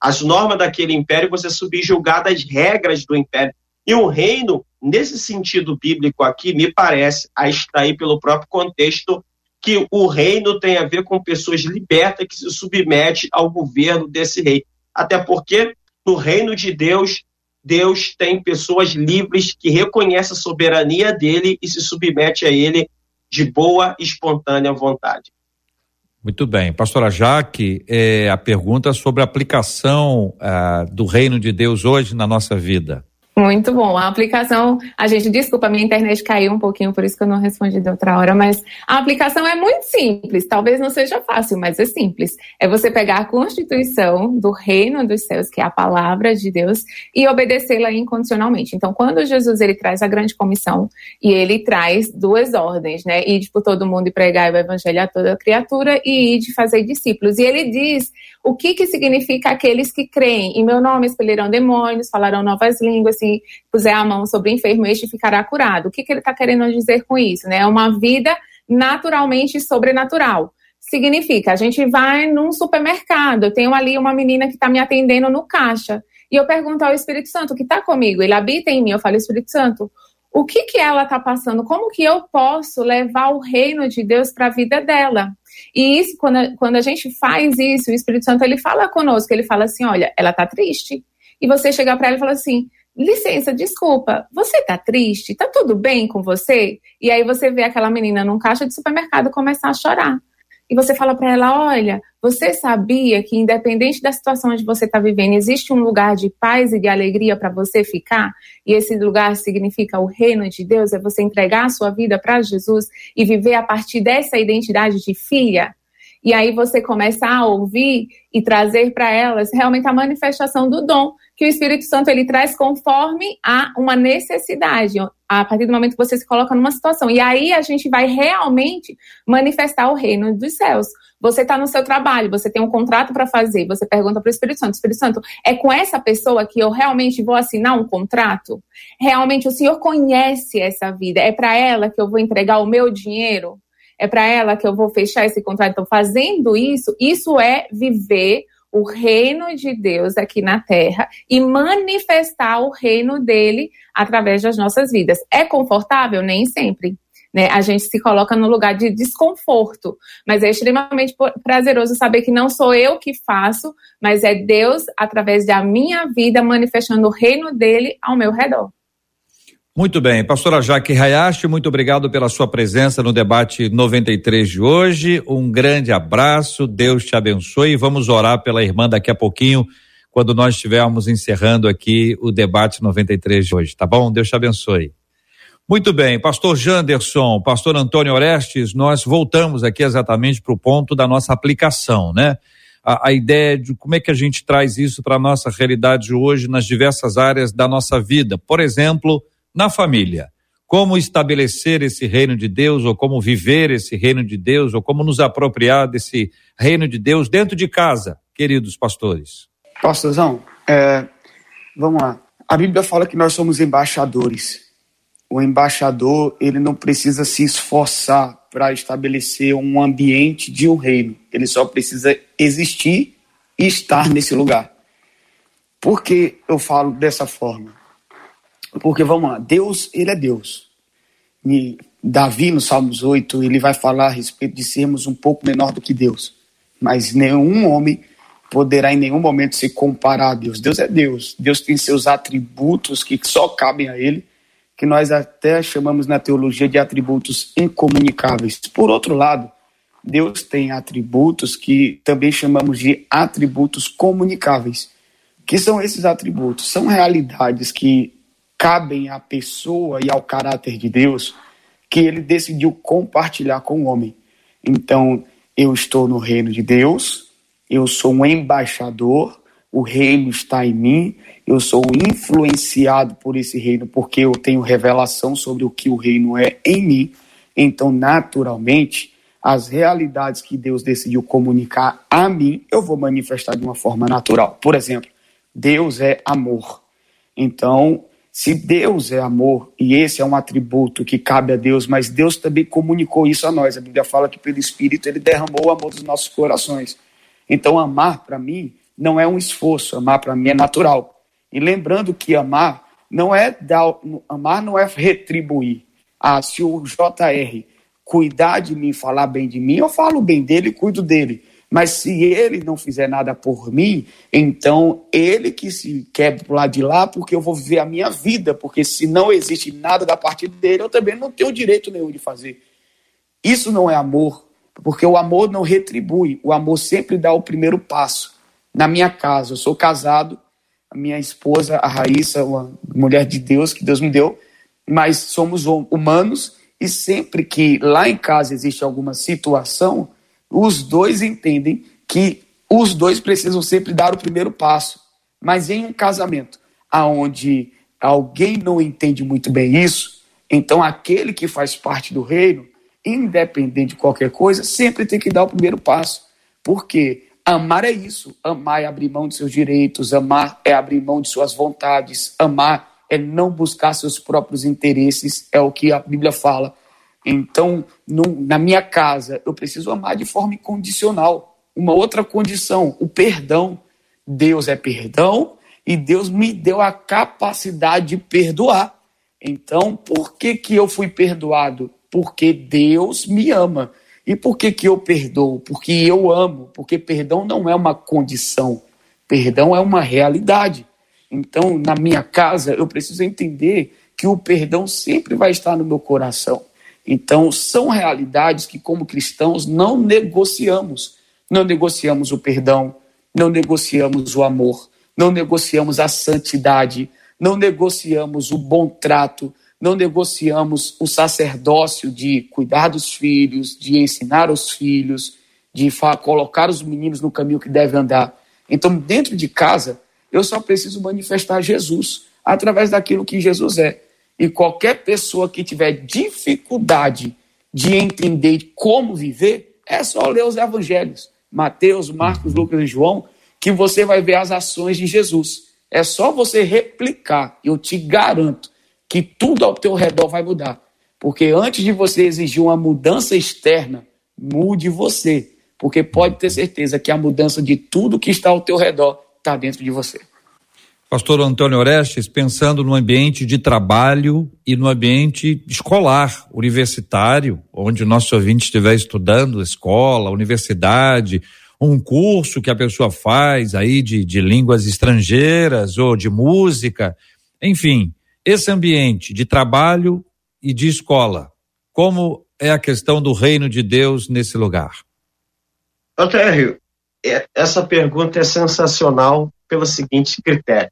S3: as normas daquele império, você é subjugado às regras do império. E o reino, nesse sentido bíblico aqui, me parece, a extrair pelo próprio contexto, que o reino tem a ver com pessoas libertas que se submetem ao governo desse rei. Até porque no reino de Deus Deus tem pessoas livres que reconhecem a soberania dele e se submete a ele de boa e espontânea vontade.
S1: Muito bem. Pastora Jaque, é, a pergunta sobre a aplicação ah, do reino de Deus hoje na nossa vida.
S5: Muito bom. A aplicação, a gente, desculpa, minha internet caiu um pouquinho, por isso que eu não respondi de outra hora, mas a aplicação é muito simples. Talvez não seja fácil, mas é simples. É você pegar a constituição do reino dos céus, que é a palavra de Deus, e obedecê-la incondicionalmente. Então, quando Jesus ele traz a grande comissão e ele traz duas ordens, né? Ir por todo mundo e pregar o evangelho a toda criatura e ir de fazer discípulos. E ele diz o que que significa aqueles que creem. Em meu nome expelirão demônios, falarão novas línguas, se puser a mão sobre o enfermo, este ficará curado. O que, que ele está querendo dizer com isso? Né? É uma vida naturalmente sobrenatural. Significa, a gente vai num supermercado, eu tenho ali uma menina que está me atendendo no caixa, e eu pergunto ao Espírito Santo, que está comigo, ele habita em mim, eu falo, Espírito Santo, o que que ela está passando? Como que eu posso levar o reino de Deus para a vida dela? E isso, quando a, quando a gente faz isso, o Espírito Santo ele fala conosco, ele fala assim, olha, ela está triste. E você chega para ela e fala assim, licença, desculpa, você tá triste? Tá tudo bem com você? E aí você vê aquela menina num caixa de supermercado começar a chorar. E você fala para ela: olha, você sabia que, independente da situação onde você está vivendo, existe um lugar de paz e de alegria para você ficar? E esse lugar significa o reino de Deus, é você entregar a sua vida para Jesus e viver a partir dessa identidade de filha? E aí você começa a ouvir e trazer para elas realmente a manifestação do dom que o Espírito Santo ele traz conforme a uma necessidade, a partir do momento que você se coloca numa situação. E aí a gente vai realmente manifestar o reino dos céus. Você está no seu trabalho, você tem um contrato para fazer, você pergunta para o Espírito Santo: Espírito Santo, é com essa pessoa que eu realmente vou assinar um contrato? Realmente o Senhor conhece essa vida? É para ela que eu vou entregar o meu dinheiro? É para ela que eu vou fechar esse contrato? Então, fazendo isso, isso é viver o reino de Deus aqui na terra e manifestar o reino dele através das nossas vidas. É confortável? Nem sempre. Né? A gente se coloca no lugar de desconforto, mas é extremamente prazeroso saber que não sou eu que faço, mas é Deus, através da minha vida, manifestando o reino dele ao meu redor.
S1: Muito bem, pastora Jaque Hayashi, muito obrigado pela sua presença no debate 93 de hoje. Um grande abraço, Deus te abençoe e vamos orar pela irmã daqui a pouquinho, quando nós estivermos encerrando aqui o debate 93 de hoje, tá bom? Deus te abençoe. Muito bem, pastor Janderson, pastor Antônio Orestes, nós voltamos aqui exatamente para o ponto da nossa aplicação, né? A, a, ideia de como é que a gente traz isso para a nossa realidade hoje nas diversas áreas da nossa vida. Por exemplo, na família. Como estabelecer esse reino de Deus, ou como viver esse reino de Deus, ou como nos apropriar desse reino de Deus dentro de casa, queridos pastores.
S4: Pastorzão, é, vamos lá. A Bíblia fala que nós somos embaixadores. O embaixador, ele não precisa se esforçar para estabelecer um ambiente de um reino. Ele só precisa existir e estar nesse lugar. Por que eu falo dessa forma? Porque, vamos lá, Deus, ele é Deus. Davi, no Salmos 8, ele vai falar a respeito de sermos um pouco menor do que Deus. Mas nenhum homem poderá em nenhum momento se comparar a Deus. Deus é Deus. Deus tem seus atributos que só cabem a Ele, que nós até chamamos na teologia de atributos incomunicáveis. Por outro lado, Deus tem atributos que também chamamos de atributos comunicáveis. Que são esses atributos? São realidades que cabem à pessoa e ao caráter de Deus que ele decidiu compartilhar com o homem. Então, eu estou no reino de Deus, eu sou um embaixador, o reino está em mim, eu sou influenciado por esse reino porque eu tenho revelação sobre o que o reino é em mim. Então, naturalmente, as realidades que Deus decidiu comunicar a mim, eu vou manifestar de uma forma natural. Por exemplo, Deus é amor. Então, se Deus é amor, e esse é um atributo que cabe a Deus, mas Deus também comunicou isso a nós. A Bíblia fala que pelo Espírito ele derramou o amor dos nossos corações. Então, amar para mim não é um esforço, amar para mim é natural. E lembrando que amar não é dar, amar não é retribuir. Ah, se o JR cuidar de mim, falar bem de mim, eu falo bem dele e cuido dele. Mas se ele não fizer nada por mim, então ele que se quer pro lado de lá, porque eu vou viver a minha vida, porque se não existe nada da parte dele, eu também não tenho direito nenhum de fazer. Isso não é amor, porque o amor não retribui, o amor sempre dá o primeiro passo. Na minha casa, eu sou casado, a minha esposa, a Raíssa, uma mulher de Deus que Deus me deu, mas somos humanos e sempre que lá em casa existe alguma situação, os dois entendem que os dois precisam sempre dar o primeiro passo. Mas em um casamento aonde alguém não entende muito bem isso, então aquele que faz parte do reino, independente de qualquer coisa, sempre tem que dar o primeiro passo. Porque amar é isso, amar é abrir mão de seus direitos, amar é abrir mão de suas vontades, amar é não buscar seus próprios interesses, é o que a Bíblia fala. Então, no, na minha casa, eu preciso amar de forma incondicional. Uma outra condição, o perdão. Deus é perdão e Deus me deu a capacidade de perdoar. Então, por que, que eu fui perdoado? Porque Deus me ama. E por que, que eu perdoo? Porque eu amo. Porque perdão não é uma condição, perdão é uma realidade. Então, na minha casa, eu preciso entender que o perdão sempre vai estar no meu coração. Então, são realidades que, como cristãos, não negociamos. Não negociamos o perdão, não negociamos o amor, não negociamos a santidade, não negociamos o bom trato, não negociamos o sacerdócio de cuidar dos filhos, de ensinar os filhos, de colocar os meninos no caminho que devem andar. Então, dentro de casa, eu só preciso manifestar Jesus através daquilo que Jesus é. E qualquer pessoa que tiver dificuldade de entender como viver, é só ler os evangelhos. Mateus, Marcos, uhum. Lucas e João, que você vai ver as ações de Jesus. É só você replicar. Eu te garanto que tudo ao teu redor vai mudar. Porque antes de você exigir uma mudança externa, mude você. Porque pode ter certeza que a mudança de tudo que está ao teu redor está dentro de você.
S1: Pastor Antônio Orestes, pensando no ambiente de trabalho e no ambiente escolar, universitário, onde o nosso ouvinte estiver estudando, escola, universidade, um curso que a pessoa faz aí de, de línguas estrangeiras ou de música, enfim, esse ambiente de trabalho e de escola, como é a questão do reino de Deus nesse lugar?
S3: Otério, é, essa pergunta é sensacional pelo seguinte critério.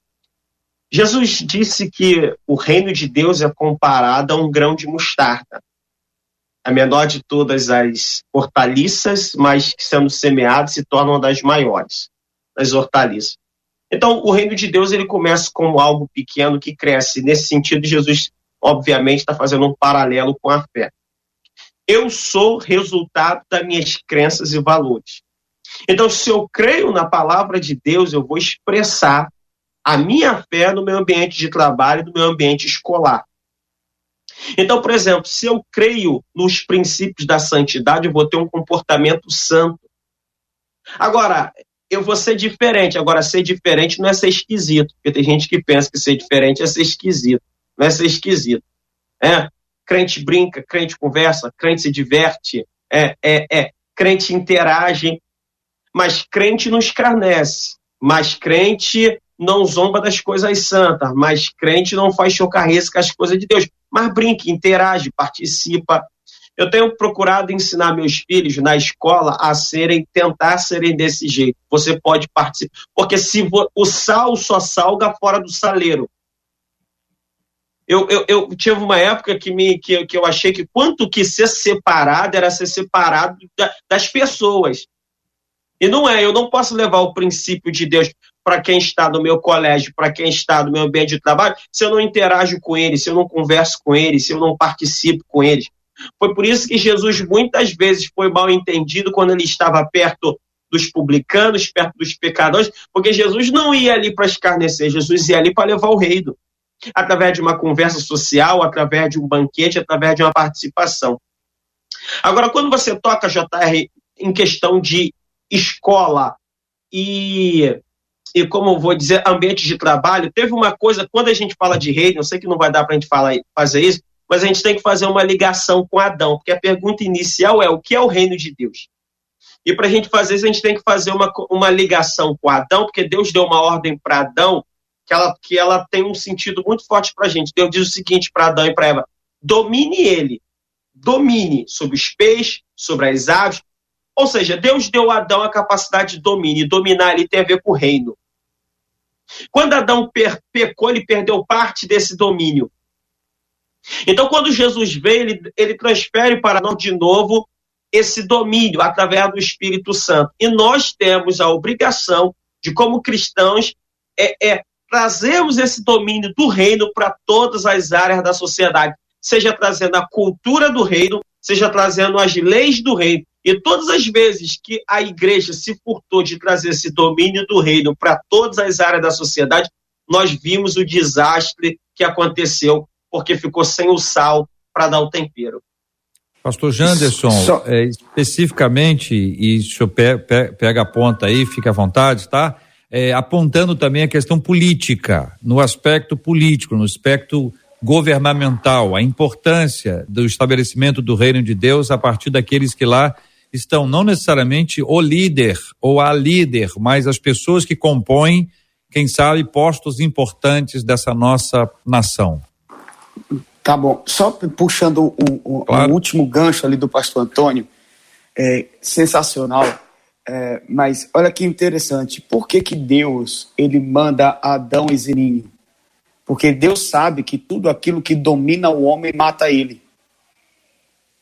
S3: Jesus disse que o reino de Deus é comparado a um grão de mostarda, a menor de todas as hortaliças, mas que sendo semeada se torna uma das maiores das hortaliças. Então, o reino de Deus ele começa como algo pequeno que cresce. Nesse sentido, Jesus, obviamente, está fazendo um paralelo com a fé. Eu sou resultado das minhas crenças e valores. Então, se eu creio na palavra de Deus, eu vou expressar a minha fé no meu ambiente de trabalho e no meu ambiente escolar. Então, por exemplo, se eu creio nos princípios da santidade, eu vou ter um comportamento santo. Agora, eu vou ser diferente. Agora, ser diferente não é ser esquisito, porque tem gente que pensa que ser diferente é ser esquisito. Não é ser esquisito. É? crente brinca, crente conversa, crente se diverte, é, é, é, crente interage, mas crente não escarnece, mas crente não zomba das coisas santas, mas crente não faz chocarresca com as coisas de Deus, mas brinca, interage, participa. Eu tenho procurado ensinar meus filhos na escola a serem, tentar serem desse jeito. Você pode participar, porque se o sal só salga fora do saleiro, eu, eu, eu, tive uma época que, me, que, que eu achei que quanto que ser separado era ser separado da, das pessoas. E não é, eu não posso levar o princípio de Deus para quem está no meu colégio, para quem está no meu ambiente de trabalho, se eu não interajo com eles, se eu não converso com eles, se eu não participo com eles. Foi por isso que Jesus muitas vezes foi mal entendido quando ele estava perto dos publicanos, perto dos pecadores, porque Jesus não ia ali para escarnecer, Jesus ia ali para levar o reino através de uma conversa social, através de um banquete, através de uma participação. Agora, quando você toca, JR, em questão de escola e, e como vou dizer, ambiente de trabalho, teve uma coisa, quando a gente fala de reino, eu sei que não vai dar para a gente falar, fazer isso, mas a gente tem que fazer uma ligação com Adão, porque a pergunta inicial é o que é o reino de Deus? E para a gente fazer isso, a gente tem que fazer uma, uma ligação com Adão, porque Deus deu uma ordem para Adão que ela, que ela tem um sentido muito forte para a gente. Deus diz o seguinte para Adão e para Eva: domine ele, domine sobre os peixes, sobre as aves. Ou seja, Deus deu a Adão a capacidade de domínio, e dominar ele tem a ver com o reino. Quando Adão pecou, ele perdeu parte desse domínio. Então, quando Jesus veio, ele, ele transfere para nós de novo esse domínio através do Espírito Santo. E nós temos a obrigação de, como cristãos, é, é trazemos esse domínio do reino para todas as áreas da sociedade, seja trazendo a cultura do reino, seja trazendo as leis do reino. E todas as vezes que a igreja se furtou de trazer esse domínio do reino para todas as áreas da sociedade, nós vimos o desastre que aconteceu, porque ficou sem o sal para dar o tempero.
S1: Pastor Janderson, Só... é, especificamente, e o senhor pega a ponta aí, fica à vontade, tá? é, apontando também a questão política, no aspecto político, no aspecto governamental, a importância do estabelecimento do reino de Deus a partir daqueles que lá estão, não necessariamente o líder ou a líder, mas as pessoas que compõem, quem sabe, postos importantes dessa nossa nação.
S4: Tá bom. Só puxando o, o, claro. o último gancho ali do pastor Antônio, é sensacional é, mas olha que interessante, por que, que Deus ele manda Adão e Zeninho? Porque Deus sabe que tudo aquilo que domina o homem mata ele.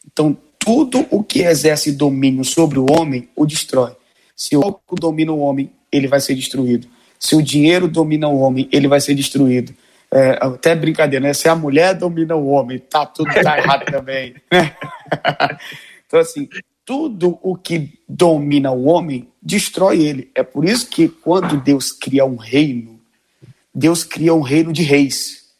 S4: Então, tudo o que exerce domínio sobre o homem o destrói. Se o álcool domina o homem, ele vai ser destruído. Se o dinheiro domina o homem, ele vai ser destruído. É, até brincadeira, né? Se a mulher domina o homem, tá tudo tá errado também. Né? então, assim, tudo o que domina o homem destrói ele. É por isso que quando Deus cria um reino, Deus cria um reino de reis.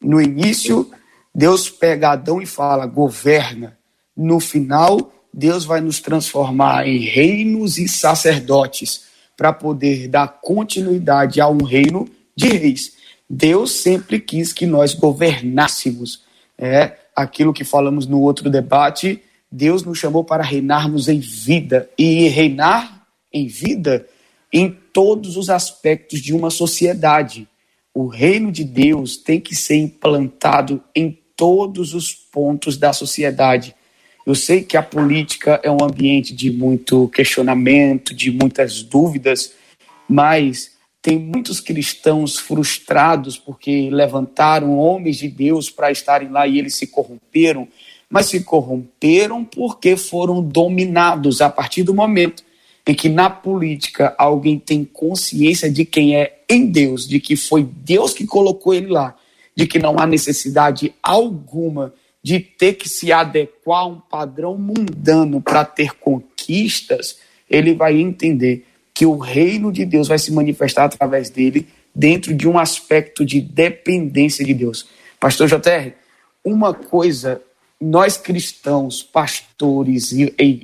S4: No início, Deus pega Adão e fala: governa. No final, Deus vai nos transformar em reinos e sacerdotes para poder dar continuidade a um reino de reis. Deus sempre quis que nós governássemos. É aquilo que falamos no outro debate Deus nos chamou para reinarmos em vida e reinar em vida em todos os aspectos de uma sociedade. O reino de Deus tem que ser implantado em todos os pontos da sociedade. Eu sei que a política é um ambiente de muito questionamento, de muitas dúvidas, mas tem muitos cristãos frustrados porque levantaram homens de Deus para estarem lá e eles se corromperam mas se corromperam porque foram dominados a partir do momento em que na política alguém tem consciência de quem é em Deus, de que foi Deus que colocou ele lá, de que não há necessidade alguma de ter que se adequar a um padrão mundano para ter conquistas, ele vai entender que o reino de Deus vai se manifestar através dele dentro de um aspecto de dependência de Deus. Pastor JR, uma coisa nós cristãos, pastores, e, e,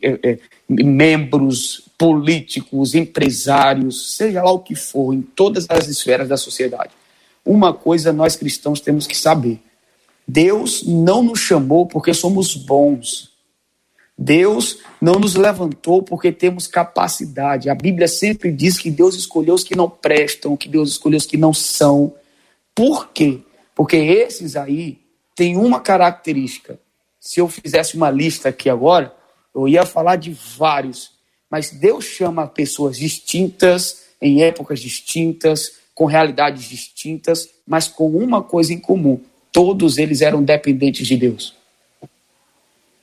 S4: e, membros políticos, empresários, seja lá o que for, em todas as esferas da sociedade, uma coisa nós cristãos temos que saber: Deus não nos chamou porque somos bons. Deus não nos levantou porque temos capacidade. A Bíblia sempre diz que Deus escolheu os que não prestam, que Deus escolheu os que não são. Por quê? Porque esses aí têm uma característica. Se eu fizesse uma lista aqui agora, eu ia falar de vários. Mas Deus chama pessoas distintas, em épocas distintas, com realidades distintas, mas com uma coisa em comum: todos eles eram dependentes de Deus.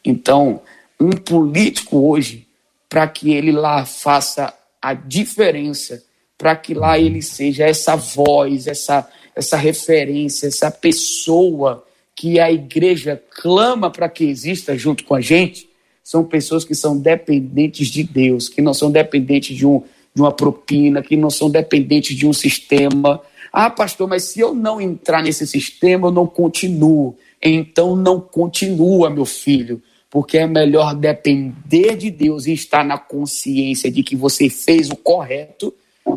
S4: Então, um político hoje, para que ele lá faça a diferença, para que lá ele seja essa voz, essa, essa referência, essa pessoa que a igreja clama para que exista junto com a gente, são pessoas que são dependentes de Deus, que não são dependentes de, um, de uma propina, que não são dependentes de um sistema. Ah, pastor, mas se eu não entrar nesse sistema, eu não continuo. Então não continua, meu filho porque é melhor depender de Deus e estar na consciência de que você fez o correto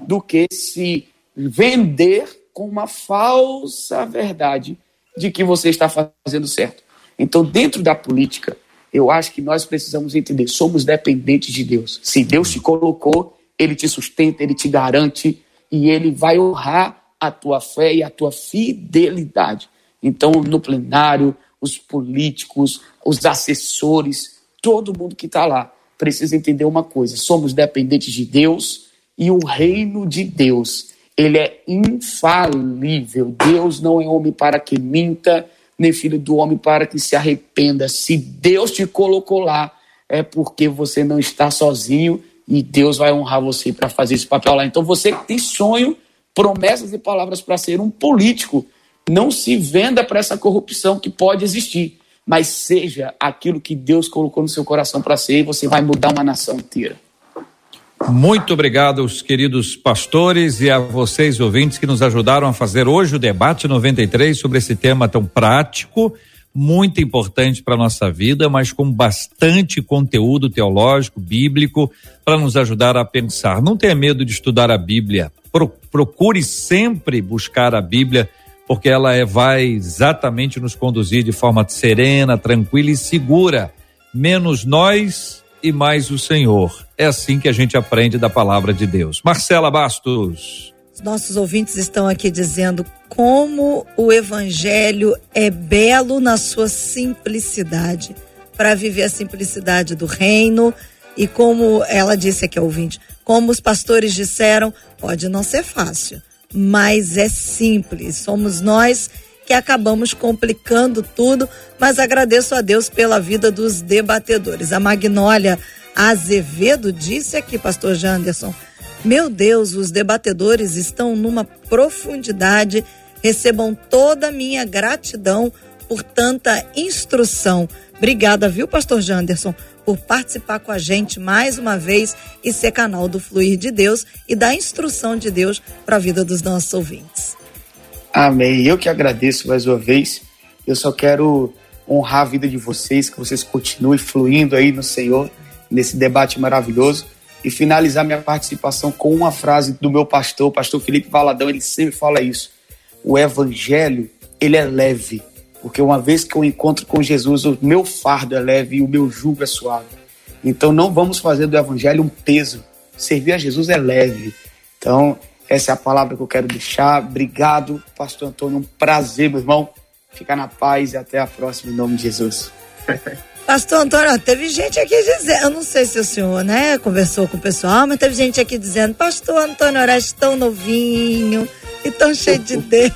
S4: do que se vender com uma falsa verdade de que você está fazendo certo. Então, dentro da política, eu acho que nós precisamos entender: somos dependentes de Deus. Se Deus te colocou, Ele te sustenta, Ele te garante e Ele vai honrar a tua fé e a tua fidelidade. Então, no plenário, os políticos, os assessores, todo mundo que está lá precisa entender uma coisa: somos dependentes de Deus e o reino de Deus ele é infalível. Deus não é homem para que minta, nem filho do homem para que se arrependa. Se Deus te colocou lá, é porque você não está sozinho e Deus vai honrar você para fazer esse papel lá. Então você que tem sonho, promessas e palavras para ser um político, não se venda para essa corrupção que pode existir, mas seja aquilo que Deus colocou no seu coração para ser e você vai mudar uma nação inteira.
S1: Muito obrigado aos queridos pastores e a vocês ouvintes que nos ajudaram a fazer hoje o debate 93 sobre esse tema tão prático, muito importante para a nossa vida, mas com bastante conteúdo teológico, bíblico, para nos ajudar a pensar. Não tenha medo de estudar a Bíblia. Procure sempre buscar a Bíblia porque ela é, vai exatamente nos conduzir de forma serena, tranquila e segura. Menos nós e mais o Senhor. É assim que a gente aprende da palavra de Deus. Marcela Bastos.
S2: Nossos ouvintes estão aqui dizendo como o evangelho é belo na sua simplicidade, para viver a simplicidade do reino e como ela disse aqui, ouvinte, como os pastores disseram, pode não ser fácil, mas é simples. Somos nós que acabamos complicando tudo, mas agradeço a Deus pela vida dos debatedores. A Magnólia Azevedo disse aqui, pastor Janderson, meu Deus, os debatedores estão numa profundidade, recebam toda a minha gratidão por tanta instrução. Obrigada, viu, pastor Janderson, por participar com a gente mais uma vez e ser canal do fluir de Deus e da instrução de Deus para a vida dos nossos ouvintes.
S4: Amém. Eu que agradeço mais uma vez. Eu só quero honrar a vida de vocês, que vocês continuem fluindo aí no Senhor, nesse debate maravilhoso. E finalizar minha participação com uma frase do meu pastor, o pastor Felipe Valadão, ele sempre fala isso. O evangelho, ele é leve porque uma vez que eu encontro com Jesus, o meu fardo é leve e o meu jugo é suave. Então não vamos fazer do evangelho um peso. Servir a Jesus é leve. Então, essa é a palavra que eu quero deixar. Obrigado, pastor Antônio. Um prazer, meu irmão. Fica na paz e até a próxima, em nome de Jesus.
S2: Pastor Antônio, teve gente aqui dizendo, eu não sei se o senhor, né, conversou com o pessoal, mas teve gente aqui dizendo, pastor Antônio Oreste tão novinho e tão cheio de Deus.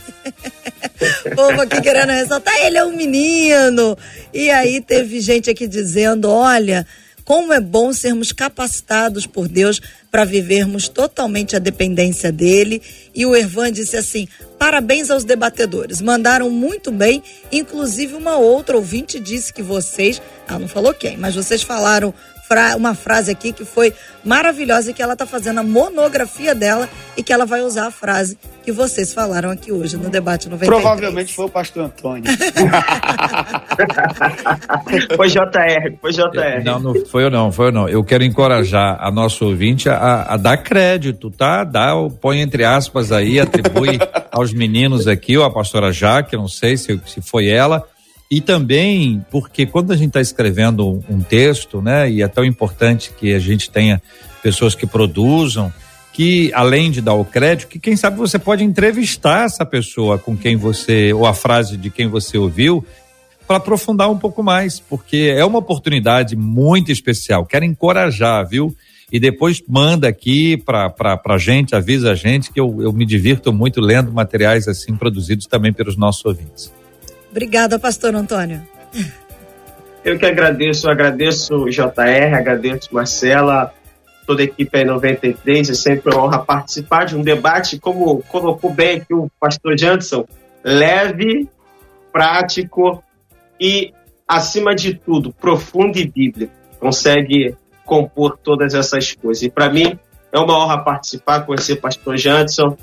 S2: o povo aqui querendo ressaltar, ele é um menino. E aí teve gente aqui dizendo: olha, como é bom sermos capacitados por Deus para vivermos totalmente a dependência dele. E o Ervan disse assim: parabéns aos debatedores, mandaram muito bem. Inclusive, uma outra ouvinte disse que vocês, ah, não falou quem, mas vocês falaram fra uma frase aqui que foi maravilhosa e que ela está fazendo a monografia dela e que ela vai usar a frase que vocês falaram aqui hoje no debate 93.
S4: Provavelmente foi o pastor Antônio.
S3: foi JR, foi JR.
S1: Não, não foi eu não, foi eu não. Eu quero encorajar a nossa ouvinte a, a dar crédito, tá? Dá, põe entre aspas aí, atribui aos meninos aqui, ou a pastora Jaque, não sei se, se foi ela, E também porque quando a gente está escrevendo um texto, né, e é tão importante que a gente tenha pessoas que produzam, que além de dar o crédito, que quem sabe você pode entrevistar essa pessoa com quem você, ou a frase de quem você ouviu, para aprofundar um pouco mais, porque é uma oportunidade muito especial. Quero encorajar, viu? E depois manda aqui para a gente, avisa a gente, que eu, eu me divirto muito lendo materiais assim produzidos também pelos nossos ouvintes.
S2: Obrigada, pastor Antônio.
S3: Eu que agradeço, agradeço o JR, agradeço Marcela, toda a equipe aí 93, é sempre uma honra participar de um debate, como colocou bem aqui o pastor Janson, leve, prático e, acima de tudo, profundo e bíblico. Consegue compor todas essas coisas. E para mim é uma honra participar, conhecer o pastor Janson.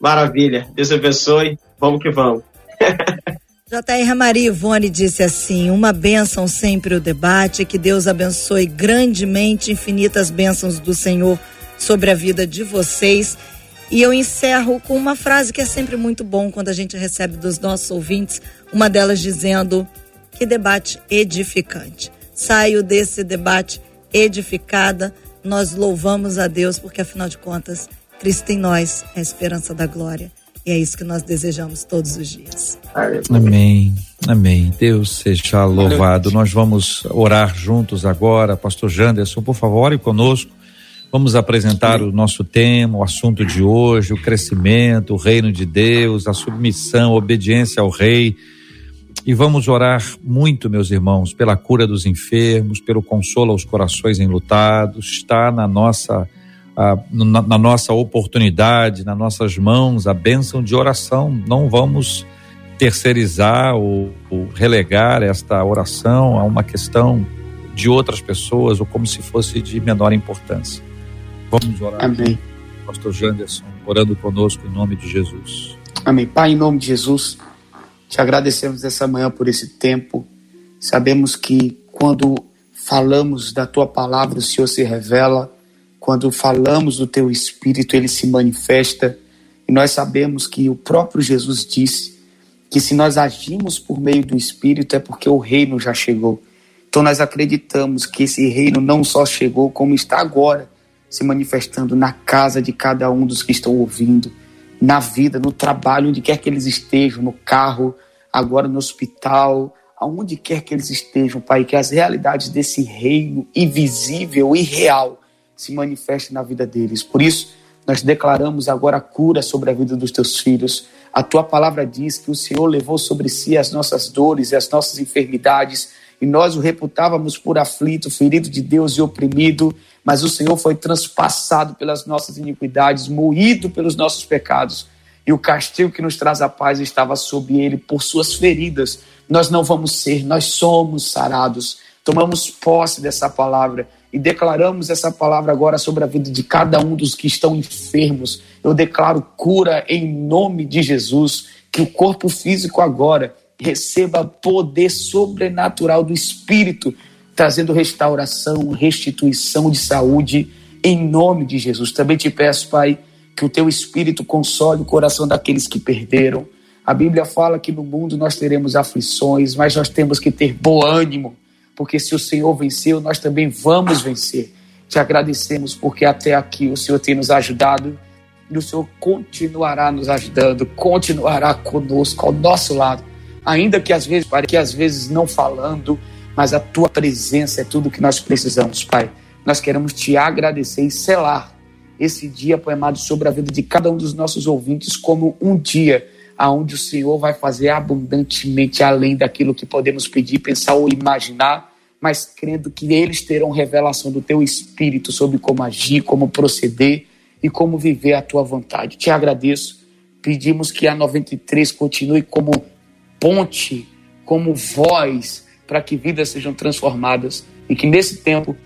S3: Maravilha. Deus abençoe. Vamos que vamos.
S2: JR Maria Ivone disse assim: uma bênção sempre o debate, que Deus abençoe grandemente, infinitas bênçãos do Senhor sobre a vida de vocês. E eu encerro com uma frase que é sempre muito bom quando a gente recebe dos nossos ouvintes, uma delas dizendo: que debate edificante. Saio desse debate edificada, nós louvamos a Deus, porque afinal de contas, Cristo em nós é a esperança da glória. E é isso que nós desejamos todos os dias.
S1: Amém. Amém. Deus seja louvado. Nós vamos orar juntos agora. Pastor Janderson, por favor, ore conosco. Vamos apresentar o nosso tema, o assunto de hoje, o crescimento, o reino de Deus, a submissão, a obediência ao rei. E vamos orar muito, meus irmãos, pela cura dos enfermos, pelo consolo aos corações enlutados. Está na nossa na, na, nossa oportunidade, nas nossas mãos, a bênção de oração. Não vamos terceirizar ou, ou, relegar esta oração a uma questão de outras pessoas ou como se fosse de menor importância. Vamos orar.
S4: Amém.
S1: Pastor Janderson, orando conosco em nome de Jesus.
S4: Amém. Pai, em nome de Jesus, te agradecemos essa manhã por esse tempo. Sabemos que quando falamos da tua palavra, o Senhor se revela quando falamos do teu espírito, ele se manifesta. E nós sabemos que o próprio Jesus disse que se nós agimos por meio do espírito é porque o reino já chegou. Então nós acreditamos que esse reino não só chegou, como está agora se manifestando na casa de cada um dos que estão ouvindo, na vida, no trabalho, onde quer que eles estejam, no carro, agora no hospital, aonde quer que eles estejam, Pai, que as realidades desse reino invisível e real se manifeste na vida deles. Por isso, nós declaramos agora a cura sobre a vida dos teus filhos. A tua palavra diz que o Senhor levou sobre si as nossas dores e as nossas enfermidades, e nós o reputávamos por aflito, ferido de Deus e oprimido, mas o Senhor foi transpassado pelas nossas iniquidades, moído pelos nossos pecados, e o castigo que nos traz a paz estava sobre ele por suas feridas. Nós não vamos ser, nós somos sarados. Tomamos posse dessa palavra e declaramos essa palavra agora sobre a vida de cada um dos que estão enfermos. Eu declaro cura em nome de Jesus, que o corpo físico agora receba poder sobrenatural do Espírito, trazendo restauração, restituição de saúde em nome de Jesus. Também te peço, Pai, que o teu Espírito console o coração daqueles que perderam. A Bíblia fala que no mundo nós teremos aflições, mas nós temos que ter bom ânimo porque se o Senhor venceu, nós também vamos vencer. Te agradecemos porque até aqui o Senhor tem nos ajudado e o Senhor continuará nos ajudando, continuará conosco, ao nosso lado, ainda que às vezes, Pai, que às vezes não falando, mas a tua presença é tudo que nós precisamos, Pai. Nós queremos te agradecer e selar esse dia, Pai amado, sobre a vida de cada um dos nossos ouvintes como um dia aonde o Senhor vai fazer abundantemente além daquilo que podemos pedir, pensar ou imaginar, mas crendo que eles terão revelação do teu espírito sobre como agir, como proceder e como viver a tua vontade. Te agradeço. Pedimos que a 93 continue como ponte, como voz para que vidas sejam transformadas e que nesse tempo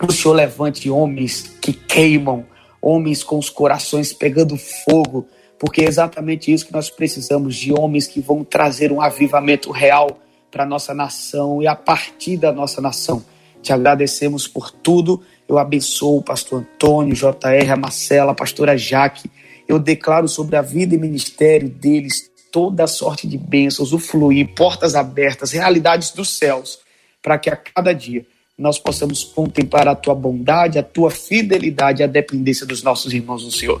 S4: o Senhor levante homens que queimam, homens com os corações pegando fogo, porque é exatamente isso que nós precisamos de homens que vão trazer um avivamento real para a nossa nação e a partir da nossa nação. Te agradecemos por tudo. Eu abençoo o pastor Antônio, JR, a Marcela, a pastora Jaque. Eu declaro sobre a vida e ministério deles toda sorte de bênçãos, o fluir, portas abertas, realidades dos céus, para que a cada dia nós possamos contemplar a tua bondade, a tua fidelidade, a dependência dos nossos irmãos no Senhor.